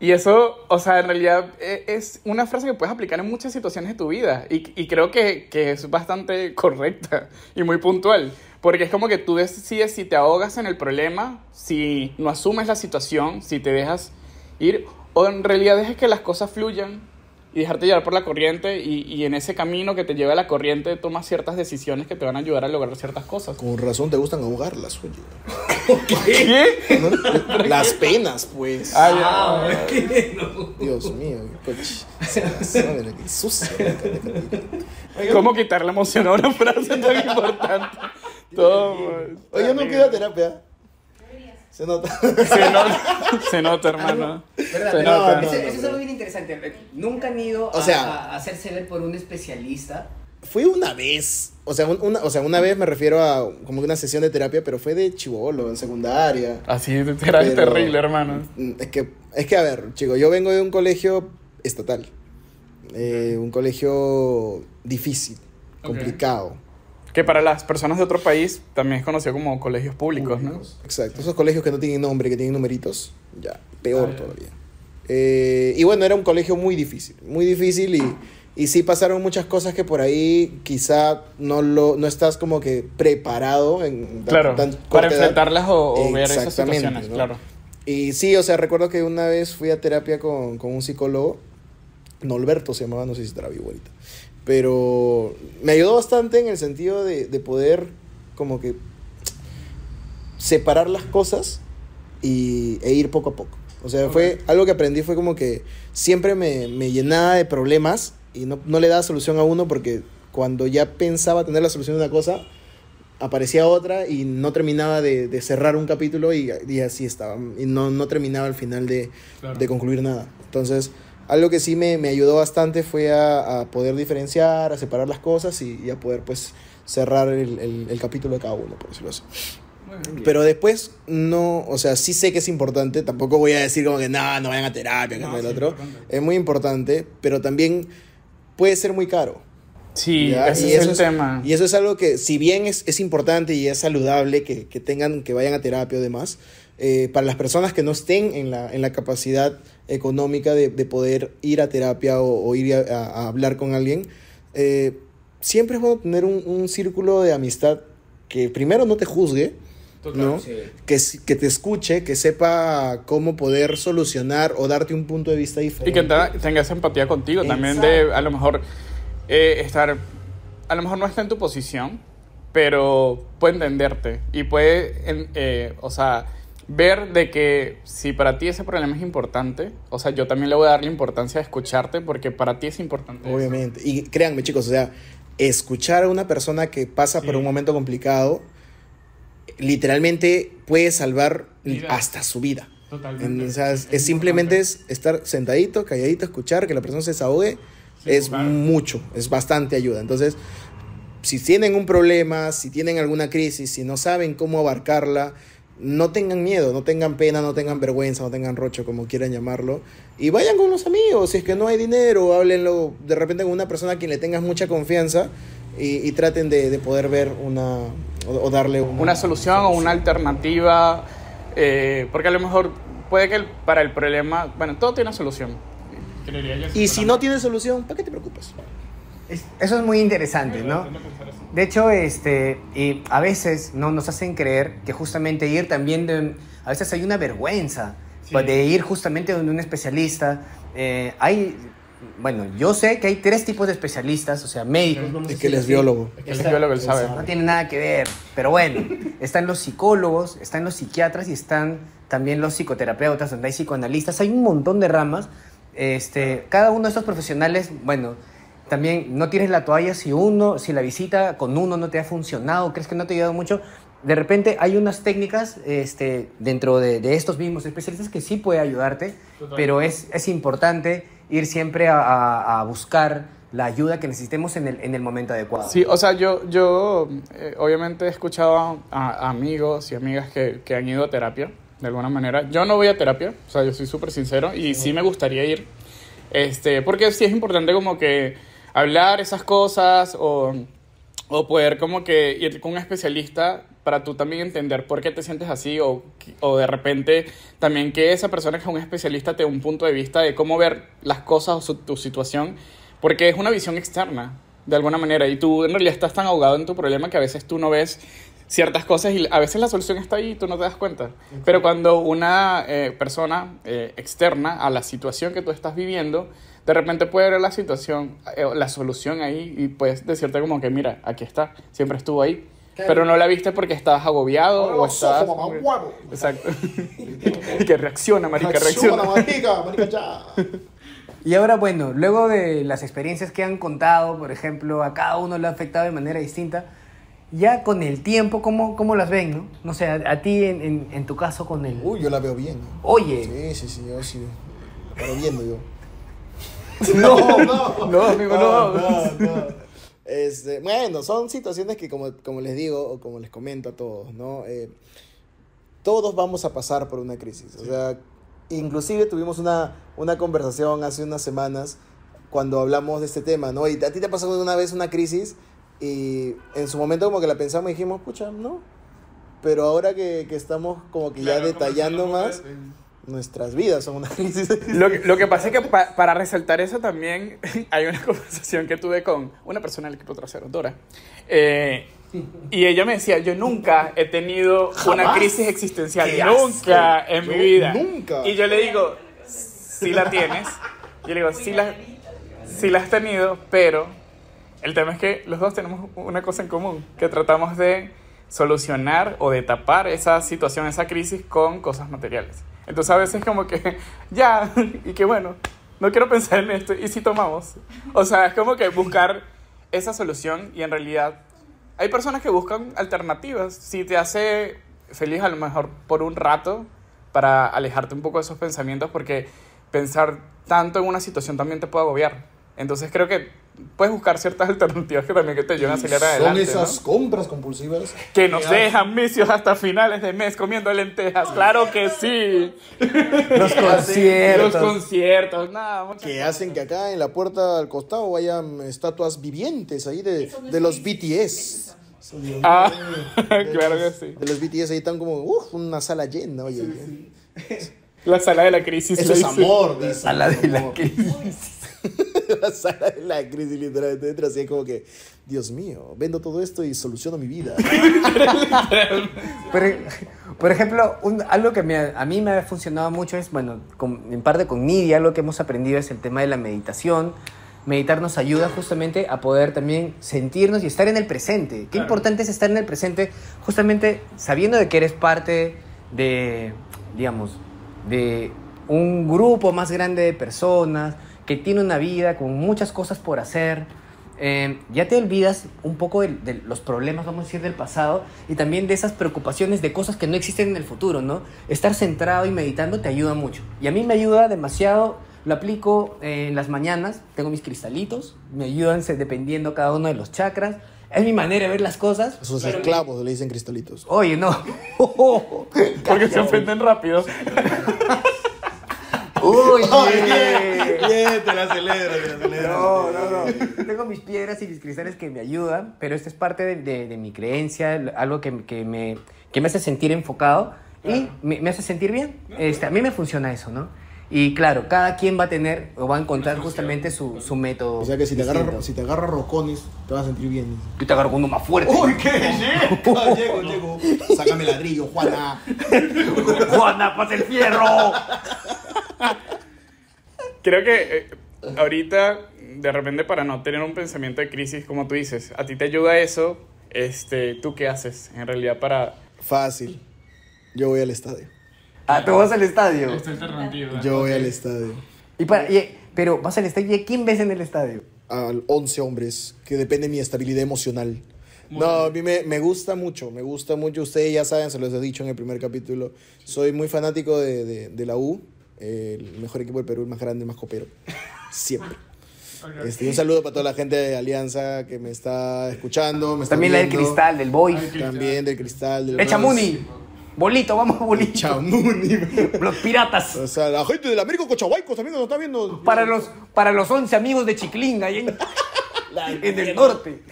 A: Y eso, o sea, en realidad e- es una frase que puedes aplicar en muchas situaciones de tu vida. Y, y creo que, que es bastante correcta y muy puntual. Porque es como que tú decides si te ahogas en el problema, si no asumes la situación, si te dejas ir, o en realidad dejas que las cosas fluyan y dejarte llevar por la corriente. Y, y en ese camino que te lleva la corriente, tomas ciertas decisiones que te van a ayudar a lograr ciertas cosas.
B: Con razón te gustan ahogarlas, oye.
A: ¿Qué?
B: ¿No? Las penas, pues.
A: Ah, ya.
D: Ah, ¿qué? No.
B: Dios mío, qué sabe, qué sucio.
A: ¿Cómo quitar la emoción a una frase tan importante? Toma.
B: Oye, yo nunca he ido a terapia. Se nota.
A: Se nota, se nota hermano.
D: ¿Verdad?
A: Se nota.
D: eso,
B: no,
D: eso
B: no,
D: es algo bien interesante. Nunca han ido
B: O
D: a,
B: sea-
D: a- a hacerse ver por un especialista.
B: Fue una vez. O sea, un- una, o sea, una vez me refiero a como una sesión de terapia, pero fue de chivolo, en secundaria.
A: Así era
B: Pero-
A: terrible, hermano.
B: Mm, Es que, es que, a ver, chicos, yo vengo de un colegio estatal. Eh, un colegio difícil, complicado.
A: Que para las personas de otro país también es conocido como colegios públicos, ¿no?
B: Exacto, esos colegios que no tienen nombre, que tienen numeritos, ya, peor
A: Ah,
B: todavía. Eh, y bueno, era un colegio muy difícil, muy difícil y, y sí pasaron muchas cosas que por ahí quizá no, lo, no estás como que preparado en
A: Claro,
B: tan
A: para
B: edad.
A: enfrentarlas o, o ver esas situaciones,
B: ¿no?
A: claro.
B: Y sí, o sea, recuerdo que una vez fui a terapia con, con un psicólogo, Norberto se llamaba, no sé si estará vivo ahorita, pero me ayudó bastante en el sentido de, de poder como que separar las cosas y, e ir poco a poco. O sea, fue algo que aprendí, fue como que siempre me, me llenaba de problemas y no, no le daba solución a uno porque cuando ya pensaba tener la solución de una cosa, aparecía otra y no terminaba de, de cerrar un capítulo y, y así estaba. Y no, no terminaba al final de,
A: Claro.
B: de concluir nada. Entonces, algo que sí me, me ayudó bastante fue a, a poder diferenciar, a separar las cosas y, y a poder pues cerrar el, el- el capítulo de cada uno, por decirlo así. Pero después, no, o sea, sí sé que es importante, tampoco voy a decir como que no, no vayan a terapia, que
A: No,
B: no, el
A: sí,
B: otro.
A: importante.
B: Es muy importante, pero también puede ser muy caro.
A: Sí,
B: ¿ya?
A: ese
B: Y
A: es
B: eso
A: el tema.
B: Y eso es algo que, si bien es, es importante y es saludable que, que tengan, que vayan a terapia o demás, eh, para las personas que no estén en la, en la capacidad económica de, de poder ir a terapia o, o ir a, hablar con alguien, eh, siempre es bueno tener un, un círculo de amistad que primero no te juzgue, ¿no?
D: Sí.
B: Que, que te escuche, que sepa cómo poder solucionar o darte un punto de vista
A: Y
B: diferente.
A: que te- tenga esa empatía contigo también de a lo mejor eh, estar, a lo mejor no está en tu posición, pero puede entenderte y puede, eh, o sea, ver de que si para ti ese problema es importante, o sea, yo también le voy a dar la importancia de escucharte porque para ti es importante. eso.
B: Obviamente. Y créanme, chicos, o sea, escuchar a una persona que pasa por un momento complicado, literalmente puede salvar
A: Vida.
B: hasta su vida.
A: Totalmente.
B: O sea, es, es simplemente es estar sentadito, calladito, escuchar, que la persona se desahogue,
A: Sí,
B: es
A: claro.
B: mucho, es bastante ayuda. Entonces, si tienen un problema, si tienen alguna crisis, si no saben cómo abarcarla, no tengan miedo, no tengan pena, no tengan vergüenza, no tengan rocho, como quieran llamarlo. Y vayan con los amigos, si es que no hay dinero, háblenlo de repente con una persona a quien le tengas mucha confianza y, y traten de, de poder ver una, o, o darle una,
A: una solución o una alternativa, eh, porque a lo mejor puede que el- para el problema, bueno, todo tiene una solución.
B: Y si no tienes solución, ¿para qué te preocupas?
D: Es- eso es muy interesante, ¿no? De hecho, este, y a veces no nos hacen creer que justamente ir también de, a veces hay una vergüenza
A: Sí.
D: pues, de ir justamente donde un especialista. Eh, hay, bueno, yo sé que hay tres tipos de especialistas, o sea, médicos. vamos a
B: Es que él es biólogo.
A: Es que él es biólogo, él sabe.
D: No tiene nada que ver, pero bueno, están los psicólogos, están los psiquiatras y están también los psicoterapeutas, donde hay psicoanalistas, hay un montón de ramas. Este, cada uno de estos profesionales, bueno, también no tienes la toalla si uno, si la visita con uno no te ha funcionado, crees que no te ha ayudado mucho, de repente hay unas técnicas este, dentro de, de estos mismos especialistas que sí puede ayudarte,
A: Total.
D: pero es, es importante ir siempre a, a- a buscar la ayuda que necesitemos en el, en el momento adecuado.
A: Sí, o sea, yo, yo eh, obviamente he escuchado a, a amigos y amigas que, que han ido a terapia, de alguna manera. Yo no voy a terapia, o sea, yo soy súper sincero y sí me gustaría ir, este, porque sí es importante como que hablar esas cosas o, o poder como que ir con un especialista para tú también entender por qué te sientes así o, o de repente también que esa persona que es un especialista te dé un punto de vista de cómo ver las cosas o su- tu situación, porque es una visión externa de alguna manera y tú en realidad estás tan ahogado en tu problema que a veces tú no ves ciertas cosas y a veces la solución está ahí y tú no te das cuenta. Pero cuando una eh, persona eh, externa a la situación que tú estás viviendo, de repente puede ver la situación, eh, la solución ahí y puedes decirte como que mira, aquí está, siempre estuvo ahí. Pero no la viste porque estabas agobiado
B: Ahora
A: o estabas...
B: ojos, mamá, huevo.
A: Exacto. que reacciona, marica,
B: Reacciona,
A: reacciona.
B: marica, marica, ya.
D: Y ahora, bueno, luego de las experiencias que han contado, por ejemplo, a cada uno le ha afectado de manera distinta, ya con el tiempo, ¿cómo, cómo las ven, no? No sé, a, a ti en, en- en tu caso con el...
B: Uy, yo la veo bien.
D: Oye,
B: Sí, sí, sí, yo sí. Pero viendo yo.
A: No, no, no, amigo, no.
B: no. Este, bueno, son situaciones que como, como les digo o como les comento a todos, ¿no? Eh, todos vamos a pasar por una crisis. O sea, inclusive tuvimos una, una conversación hace unas semanas cuando hablamos de este tema, ¿no? Y a ti te pasado una vez una crisis y en su momento como que la pensamos y dijimos, pucha, no. Pero ahora que, que estamos como que ya detallando más, nuestras vidas son una crisis.
A: Lo que, lo que pasa es que pa- para resaltar eso también hay una conversación que tuve con una persona del equipo trasero, Dora. Eh, y ella me decía, yo nunca he tenido una
B: Jamás.
A: crisis existencial,
B: ¡Qué
A: nunca
B: asco!
A: en
B: Yo
A: mi vida.
B: nunca.
A: Y yo le digo, sí la tienes. Yo le digo, sí la, sí la has tenido, pero el tema es que los dos tenemos una cosa en común, que tratamos de solucionar o de tapar esa situación, esa crisis con cosas materiales. Entonces a veces como que, ya, y que bueno, no quiero pensar en esto, ¿y si tomamos? O sea, es como que buscar esa solución y en realidad hay personas que buscan alternativas. Si te hace feliz a lo mejor por un rato para alejarte un poco de esos pensamientos porque pensar tanto en una situación también te puede agobiar. Entonces creo que puedes buscar ciertas alternativas que también que te ayuden a salir
B: Son
A: adelante.
B: esas
A: ¿no?
B: compras compulsivas
A: Que nos dejan vicios hasta finales de mes comiendo lentejas. Claro que sí.
D: los conciertos.
A: Los conciertos, nada, muchas
B: que
A: cosas.
B: hacen que acá en la puerta al costado vayan estatuas vivientes ahí de,
C: Son
B: de los. BTS.
A: Ah, claro que sí.
B: De los BTS ahí están como, uff, una sala llena, oye.
A: La sala de la crisis.
B: Eso es amor, dice.
D: Sala de la
B: Como- la sala de la crisis, literalmente. Entra así como que, Dios mío, vendo todo esto y soluciono mi vida.
D: Por, por ejemplo, un- algo que me a mí me ha funcionado mucho es, bueno, con- en parte con Nidia, algo que hemos aprendido es el tema de la meditación. Meditar nos ayuda justamente a poder también sentirnos y estar en el presente. Qué
A: Claro.
D: importante es estar en el presente, justamente sabiendo de que eres parte de, digamos, de un grupo más grande de personas que tiene una vida con muchas cosas por hacer. Eh, ya te olvidas un poco de, de los problemas, vamos a decir, del pasado y también de esas preocupaciones de cosas que no existen en el futuro, ¿no? Estar centrado y meditando te ayuda mucho. Y a mí me ayuda demasiado, lo aplico eh, en las mañanas, tengo mis cristalitos, me ayudan se- dependiendo cada uno de los chakras. Es mi manera de ver las cosas.
B: Esos esclavos le dicen cristalitos.
D: Oye, no.
A: Porque se ofenden rápido.
D: Oye.
B: Bien, te la celebro, te la celebro.
D: No, no, no. Tengo mis piedras y mis cristales que me ayudan, pero esto es parte de, de- de mi creencia, algo que, que me, que me hace sentir enfocado y me, me hace sentir bien. Este, a mí me funciona eso, ¿no? Y claro, cada quien va a tener o va a encontrar justamente su, su método.
B: O sea que si te
D: distinto.
B: agarra, si te agarra rocones, te vas a sentir bien.
D: Yo te agarro con uno más fuerte.
B: ¡Uy, qué llego! llego, llego. Sácame ladrillo, Juana.
D: ¡Juana, pasa el fierro!
A: Creo que eh, ahorita, de repente, para no tener un pensamiento de crisis, como tú dices, a ti te ayuda eso. Este, ¿Tú qué haces en realidad para...?
B: Fácil. Yo voy al estadio.
D: Ah, tú vas al estadio.
A: alternativa.
B: Yo voy al estadio.
D: Y para, y- pero vas al estadio y ¿a quién ves en el estadio?
B: A 11 hombres que depende de mi estabilidad emocional. No, a mí me, me gusta mucho, me gusta mucho. Ustedes ya saben, se los he dicho en el primer capítulo. Soy muy fanático de, de- de la U, el mejor equipo del Perú, el más grande, el más copero. Siempre. Este, un saludo para toda la gente de Alianza que me está escuchando. Me está
D: También la del cristal, del boy.
B: También del cristal. Del
D: Echa
B: Bronx.
D: Muni. Bolito, vamos, bolito.
B: Chamuni.
D: Los piratas.
B: O sea, la gente del Américo Cochahuayco también nos está viendo.
D: Para los, para los 11 amigos de Chiclinga, ahí en, en el norte.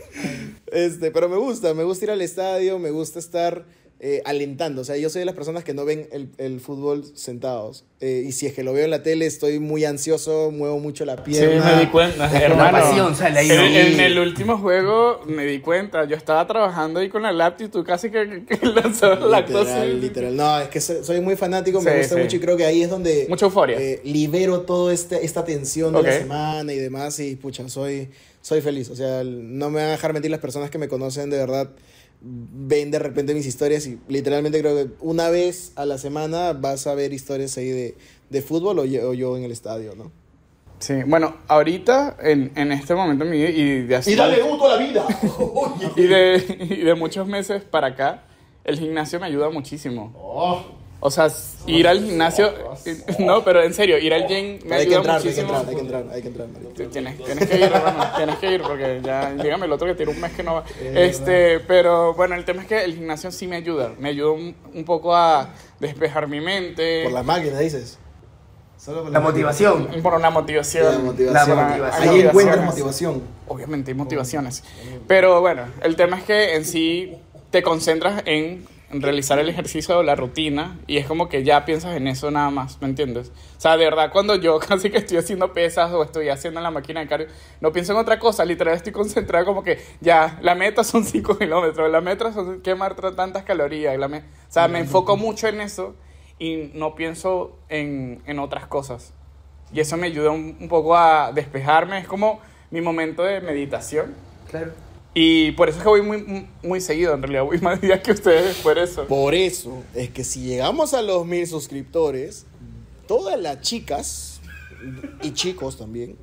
B: Este, pero me gusta, me gusta ir al estadio, me gusta estar eh, alentando. O sea, yo soy de las personas que no ven el, el fútbol sentados. Eh, y si es que lo veo en la tele, estoy muy ansioso, muevo mucho la
A: Sí,
B: pierna.
A: me di cuenta,
B: Es
A: hermano.
D: pasión sale ahí,
A: En, en el último juego me di cuenta, yo estaba trabajando ahí con la laptop y tú casi que, que lanzabas la cosa.
B: literal. No, es que soy, muy fanático, me
A: Sí,
B: gusta
A: sí.
B: mucho y creo que ahí es donde...
A: Mucha euforia.
B: eh, libero toda este, esta tensión de la semana y demás y pucha, soy, soy feliz. O sea, no me van a dejar mentir las personas que me conocen de verdad. Ven de repente mis historias y literalmente creo que una vez a la semana vas a ver historias ahí de, de fútbol o yo, o yo en el estadio, ¿no?
A: Sí, bueno, ahorita, en, en este momento en mi vida, y de así-
B: gusto a la vida!
A: y de, y de muchos meses para acá, el gimnasio me ayuda muchísimo.
B: Oh.
A: O sea, ir al gimnasio, no, pero en serio, ir al gym me
B: hay que
A: ayuda
B: entrar, hay que
A: muchísimo.
B: entrar, hay que entrar, hay que entrar.
A: Tienes, tienes que ir, hermano, tienes que ir porque ya, dígame el otro que tiene un mes que no va. Este, pero bueno, el tema es que el gimnasio sí me ayuda, me ayuda un, un poco a despejar mi mente,
B: Por la máquina, dices. Solo por
D: La
B: máquina.
D: motivación.
A: por una motivación.
B: La motivación.
D: La motivación.
B: Ahí encuentras motivación.
A: Obviamente hay motivaciones. Pero bueno, el tema es que en sí te concentras en realizar el ejercicio o la rutina y es como que ya piensas en eso nada más, ¿me entiendes? O sea, de verdad, cuando yo casi que estoy haciendo pesas o estoy haciendo en la máquina de cardio, no pienso en otra cosa, literal estoy concentrado como que ya, la meta son 5 kilómetros, la meta son quemar tantas calorías, la me- o sea, me enfoco mucho en eso y no pienso en, en otras cosas. Y eso me ayuda un, un poco a despejarme, es como mi momento de meditación.
D: Claro.
A: Y por eso es que voy muy, muy, seguido, en realidad voy más días que ustedes por eso.
B: Por eso es que si llegamos a los mil suscriptores, todas las chicas y chicos también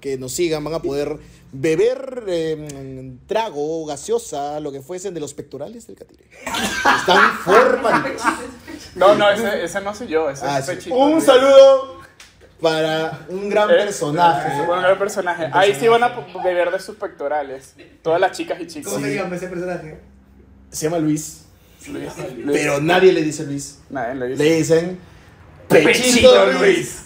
B: que nos sigan van a poder beber eh, trago, gaseosa, lo que fuesen de los pectorales del catire. Están formaditos.
A: No, no, ese, ese no soy yo, ese
B: Ah,
A: es
B: sí.
A: Pechito.
B: Un saludo para un gran
A: Eh,
B: personaje.
A: fue un gran personaje. Ahí sí van a beber de sus pectorales. Todas las chicas y chicos.
B: se
D: llama ese personaje?
B: Se llama Luis,
A: Luis, Luis.
B: pero nadie le dice Luis.
A: Nadie le dice.
B: Le dicen
A: Pechito
B: Pechito
A: Luis.
B: Luis.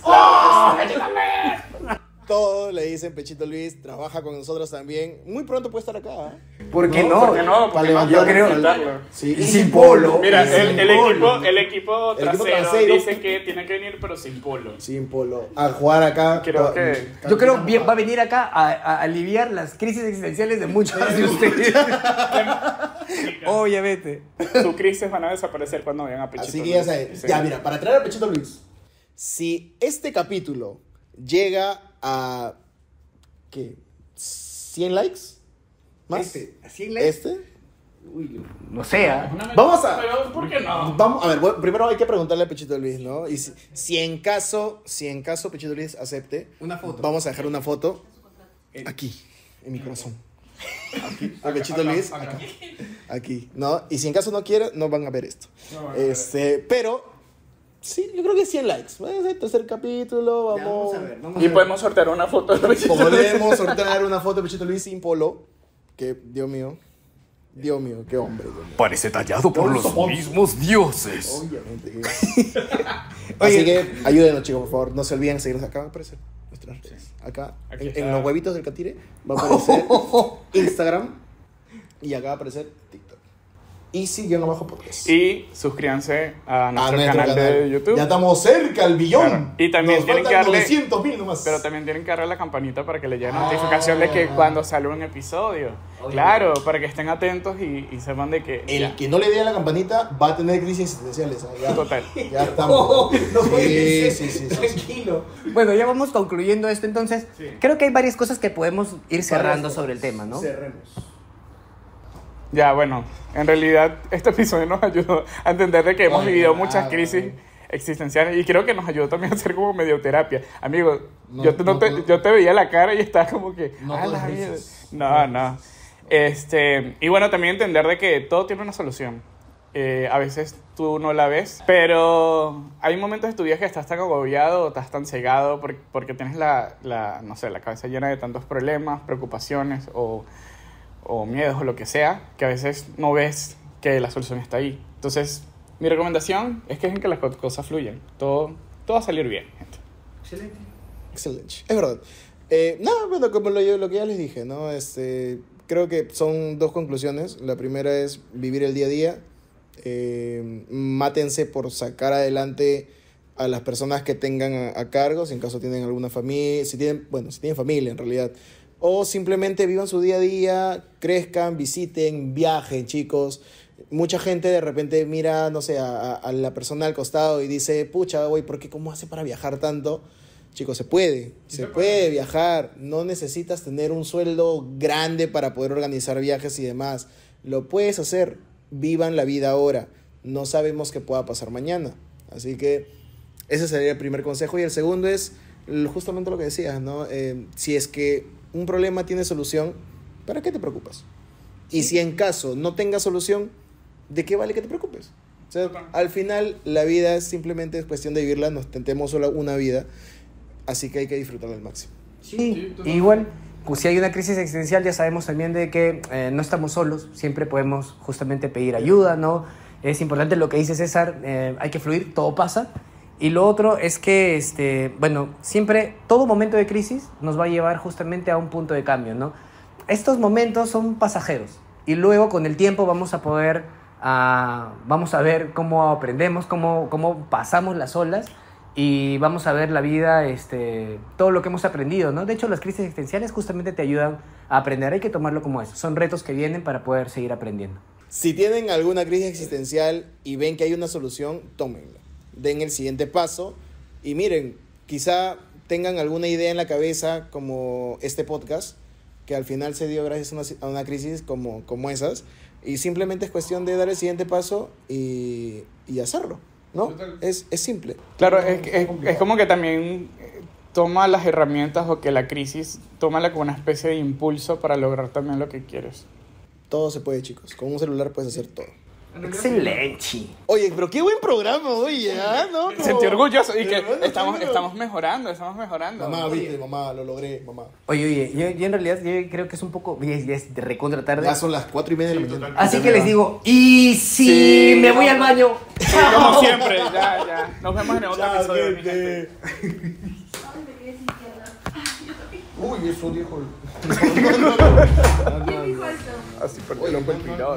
B: Todos le dicen Pechito Luis, trabaja con nosotros también. Muy pronto puede estar acá. ¿eh?
D: ¿Por qué no?
A: ¿Por qué no? ¿Por
B: Para
A: no?
B: levantar-
A: Yo creo
B: para-
A: invitarlo.
B: Sí,
D: Y sin polo.
A: Mira, el,
B: sin
A: el
B: polo.
A: equipo, el equipo
B: El equipo
A: trasero dice que tiene que venir, pero sin polo.
B: Sin polo. A jugar acá.
A: Creo que-
D: Yo creo que va a venir acá a, a aliviar las crisis existenciales de muchos de ustedes. Obviamente.
A: Sus crisis van a desaparecer cuando vayan a Pechito
B: Así que ya
A: Luis.
B: saben.
A: Sí.
B: Ya, mira, para traer a Pechito Luis. Si este capítulo llega a. ¿Qué? ¿100 likes? ¿Más?
D: Este, ¿así en la-
B: ¿Este?
D: Uy, no sea.
B: Vamos a-
A: Pero, ¿por qué no?
B: Vamos, a ver, bueno, primero hay que preguntarle a Pechito Luis, ¿no? Y si, si en caso, si en caso Pechito Luis acepte,
D: Una foto.
B: vamos a dejar una foto aquí, en mi corazón. Aquí, a Pechito Luis, acá, aquí, ¿no? Y si en caso no quiere, no van a ver esto. Este, pero, sí, yo creo que 100 likes. El tercer capítulo,
D: Ya,
B: vamos.
D: vamos a ver, vamos a
A: Y
D: ver.
A: podemos sortear una foto de Pechito Luis.
B: Podemos sortear una foto de Pechito Luis sin polo, que, Dios mío, Dios mío, qué hombre. Dios mío.
E: Parece tallado por los mismos dioses.
B: Obviamente. Así que ayúdenos, chicos, por favor. No se olviden de seguirnos acá. Va a aparecer nuestras redes. Acá, en, en los huevitos del catire, va a aparecer Instagram y acá va a aparecer TikTok. Y sigue abajo podcast.
A: Y suscríbanse a
B: A
A: nuestro,
B: nuestro
A: canal, de YouTube.
B: Ya estamos cerca al billón.
A: Claro. Y también
B: Nos
A: tienen
B: faltan
A: que darle-
B: 900 mil nomás.
A: Pero también tienen que darle la campanita para que le llegue notificación de que cuando sale un episodio. Claro, para que estén atentos y, y sepan de que.
B: El
A: ya.
B: que no le dé a la campanita va a tener crisis existenciales. ¿ah? Ya,
A: Total.
B: ya estamos.
D: No ser.
B: sí, sí, sí, sí.
D: Tranquilo. Bueno, ya vamos concluyendo esto entonces. Creo que hay varias cosas que podemos ir cerrando sobre el tema, ¿no?
B: Cerremos.
A: Ya, bueno, en realidad este episodio nos ayudó a entender de que hemos vivido
B: claro.
A: muchas crisis existenciales y creo que nos ayudó también a hacer como medioterapia. Amigo,
B: No,
A: yo, te, no
B: no
A: te- yo te veía la cara y estaba como que,
B: No
A: "Ah,
B: puedo
A: la vida".
B: risas.
A: No, no. Este, y bueno, también entender de que todo tiene una solución. Eh, a veces tú no la ves, pero hay momentos de tu vida que estás tan agobiado o estás tan cegado por- porque tienes la, la, no sé, la cabeza llena de tantos problemas, preocupaciones o, o miedos o lo que sea, que a veces no ves que la solución está ahí. Entonces, mi recomendación es que dejen que las co- cosas fluyan. Todo, todo va a salir bien, gente.
D: Excelente.
B: Excelente. Es verdad. Eh, no, bueno, como lo, lo que ya les dije, ¿no? Este, creo que son dos conclusiones. La primera es vivir el día a día. Eh, mátense por sacar adelante a las personas que tengan a, a cargo, si en caso tienen alguna familia, si tienen, bueno, si tienen familia en realidad. O simplemente vivan su día a día, crezcan, visiten, viajen, chicos. Mucha gente de repente mira, no sé, a, la persona al costado y dice, pucha, güey, ¿por qué? ¿Cómo hace para viajar tanto? Chicos, se puede, se puede viajar. No necesitas tener un sueldo grande para poder organizar viajes y demás. Lo puedes hacer. Vivan la vida ahora. No sabemos qué pueda pasar mañana. Así que ese sería el primer consejo. Y el segundo es justamente lo que decías, ¿no? Eh, si es que un problema tiene solución, ¿para qué te preocupas? Y si en caso no tenga solución, ¿de qué vale que te preocupes? O sea, al final la vida es simplemente es cuestión de vivirla, nos tentemos solo una vida, así que hay que disfrutarla al máximo.
D: Sí, igual, pues, si hay una crisis existencial ya sabemos también de que eh, no estamos solos, siempre podemos justamente pedir ayuda, ¿no? Es importante lo que dice César, eh, hay que fluir, todo pasa. Y lo otro es que, este, bueno, siempre, todo momento de crisis nos va a llevar justamente a un punto de cambio, ¿no? Estos momentos son pasajeros y luego con el tiempo vamos a poder, ah, vamos a ver cómo aprendemos, cómo, cómo pasamos las olas y vamos a ver la vida, este, todo lo que hemos aprendido, ¿no? De hecho, las crisis existenciales justamente te ayudan a aprender, hay que tomarlo como eso, son retos que vienen para poder seguir aprendiendo.
B: Si tienen alguna crisis existencial y ven que hay una solución, tómenla. Den el siguiente paso y miren, quizá tengan alguna idea en la cabeza como este podcast, que al final se dio gracias a una, a una crisis como, como esas, y simplemente es cuestión de dar el siguiente paso y, y hacerlo, ¿no? Es, es simple.
A: Claro, es, es, es como que también eh, toma las herramientas o que la crisis, tómala como una especie de impulso para lograr también lo que quieres.
B: Todo se puede, chicos. Con un celular puedes hacer todo.
D: Excelente.
B: Oye, pero qué buen programa, oye, ¿ah? ¿no? Como-
A: Sentí orgulloso y que estamos, estamos mejorando, estamos mejorando.
B: Mamá, viste, mamá, lo logré, mamá.
D: Oye, oye, yo, yo en realidad yo creo que es un poco, ya es, ya es de recontra tarde.
B: Ya son las cuatro y media de la mañana.
D: Así que les digo, y si
A: Sí,
D: me voy
A: no.
D: al baño.
A: Sí, como siempre, ya, ya. Nos vemos en otro
B: Chao,
A: episodio.
C: sin pierna.
B: Uy, eso dijo.
C: ¿Quién dijo eso?
A: Así porque
B: Oye,
A: lo fue el
B: no,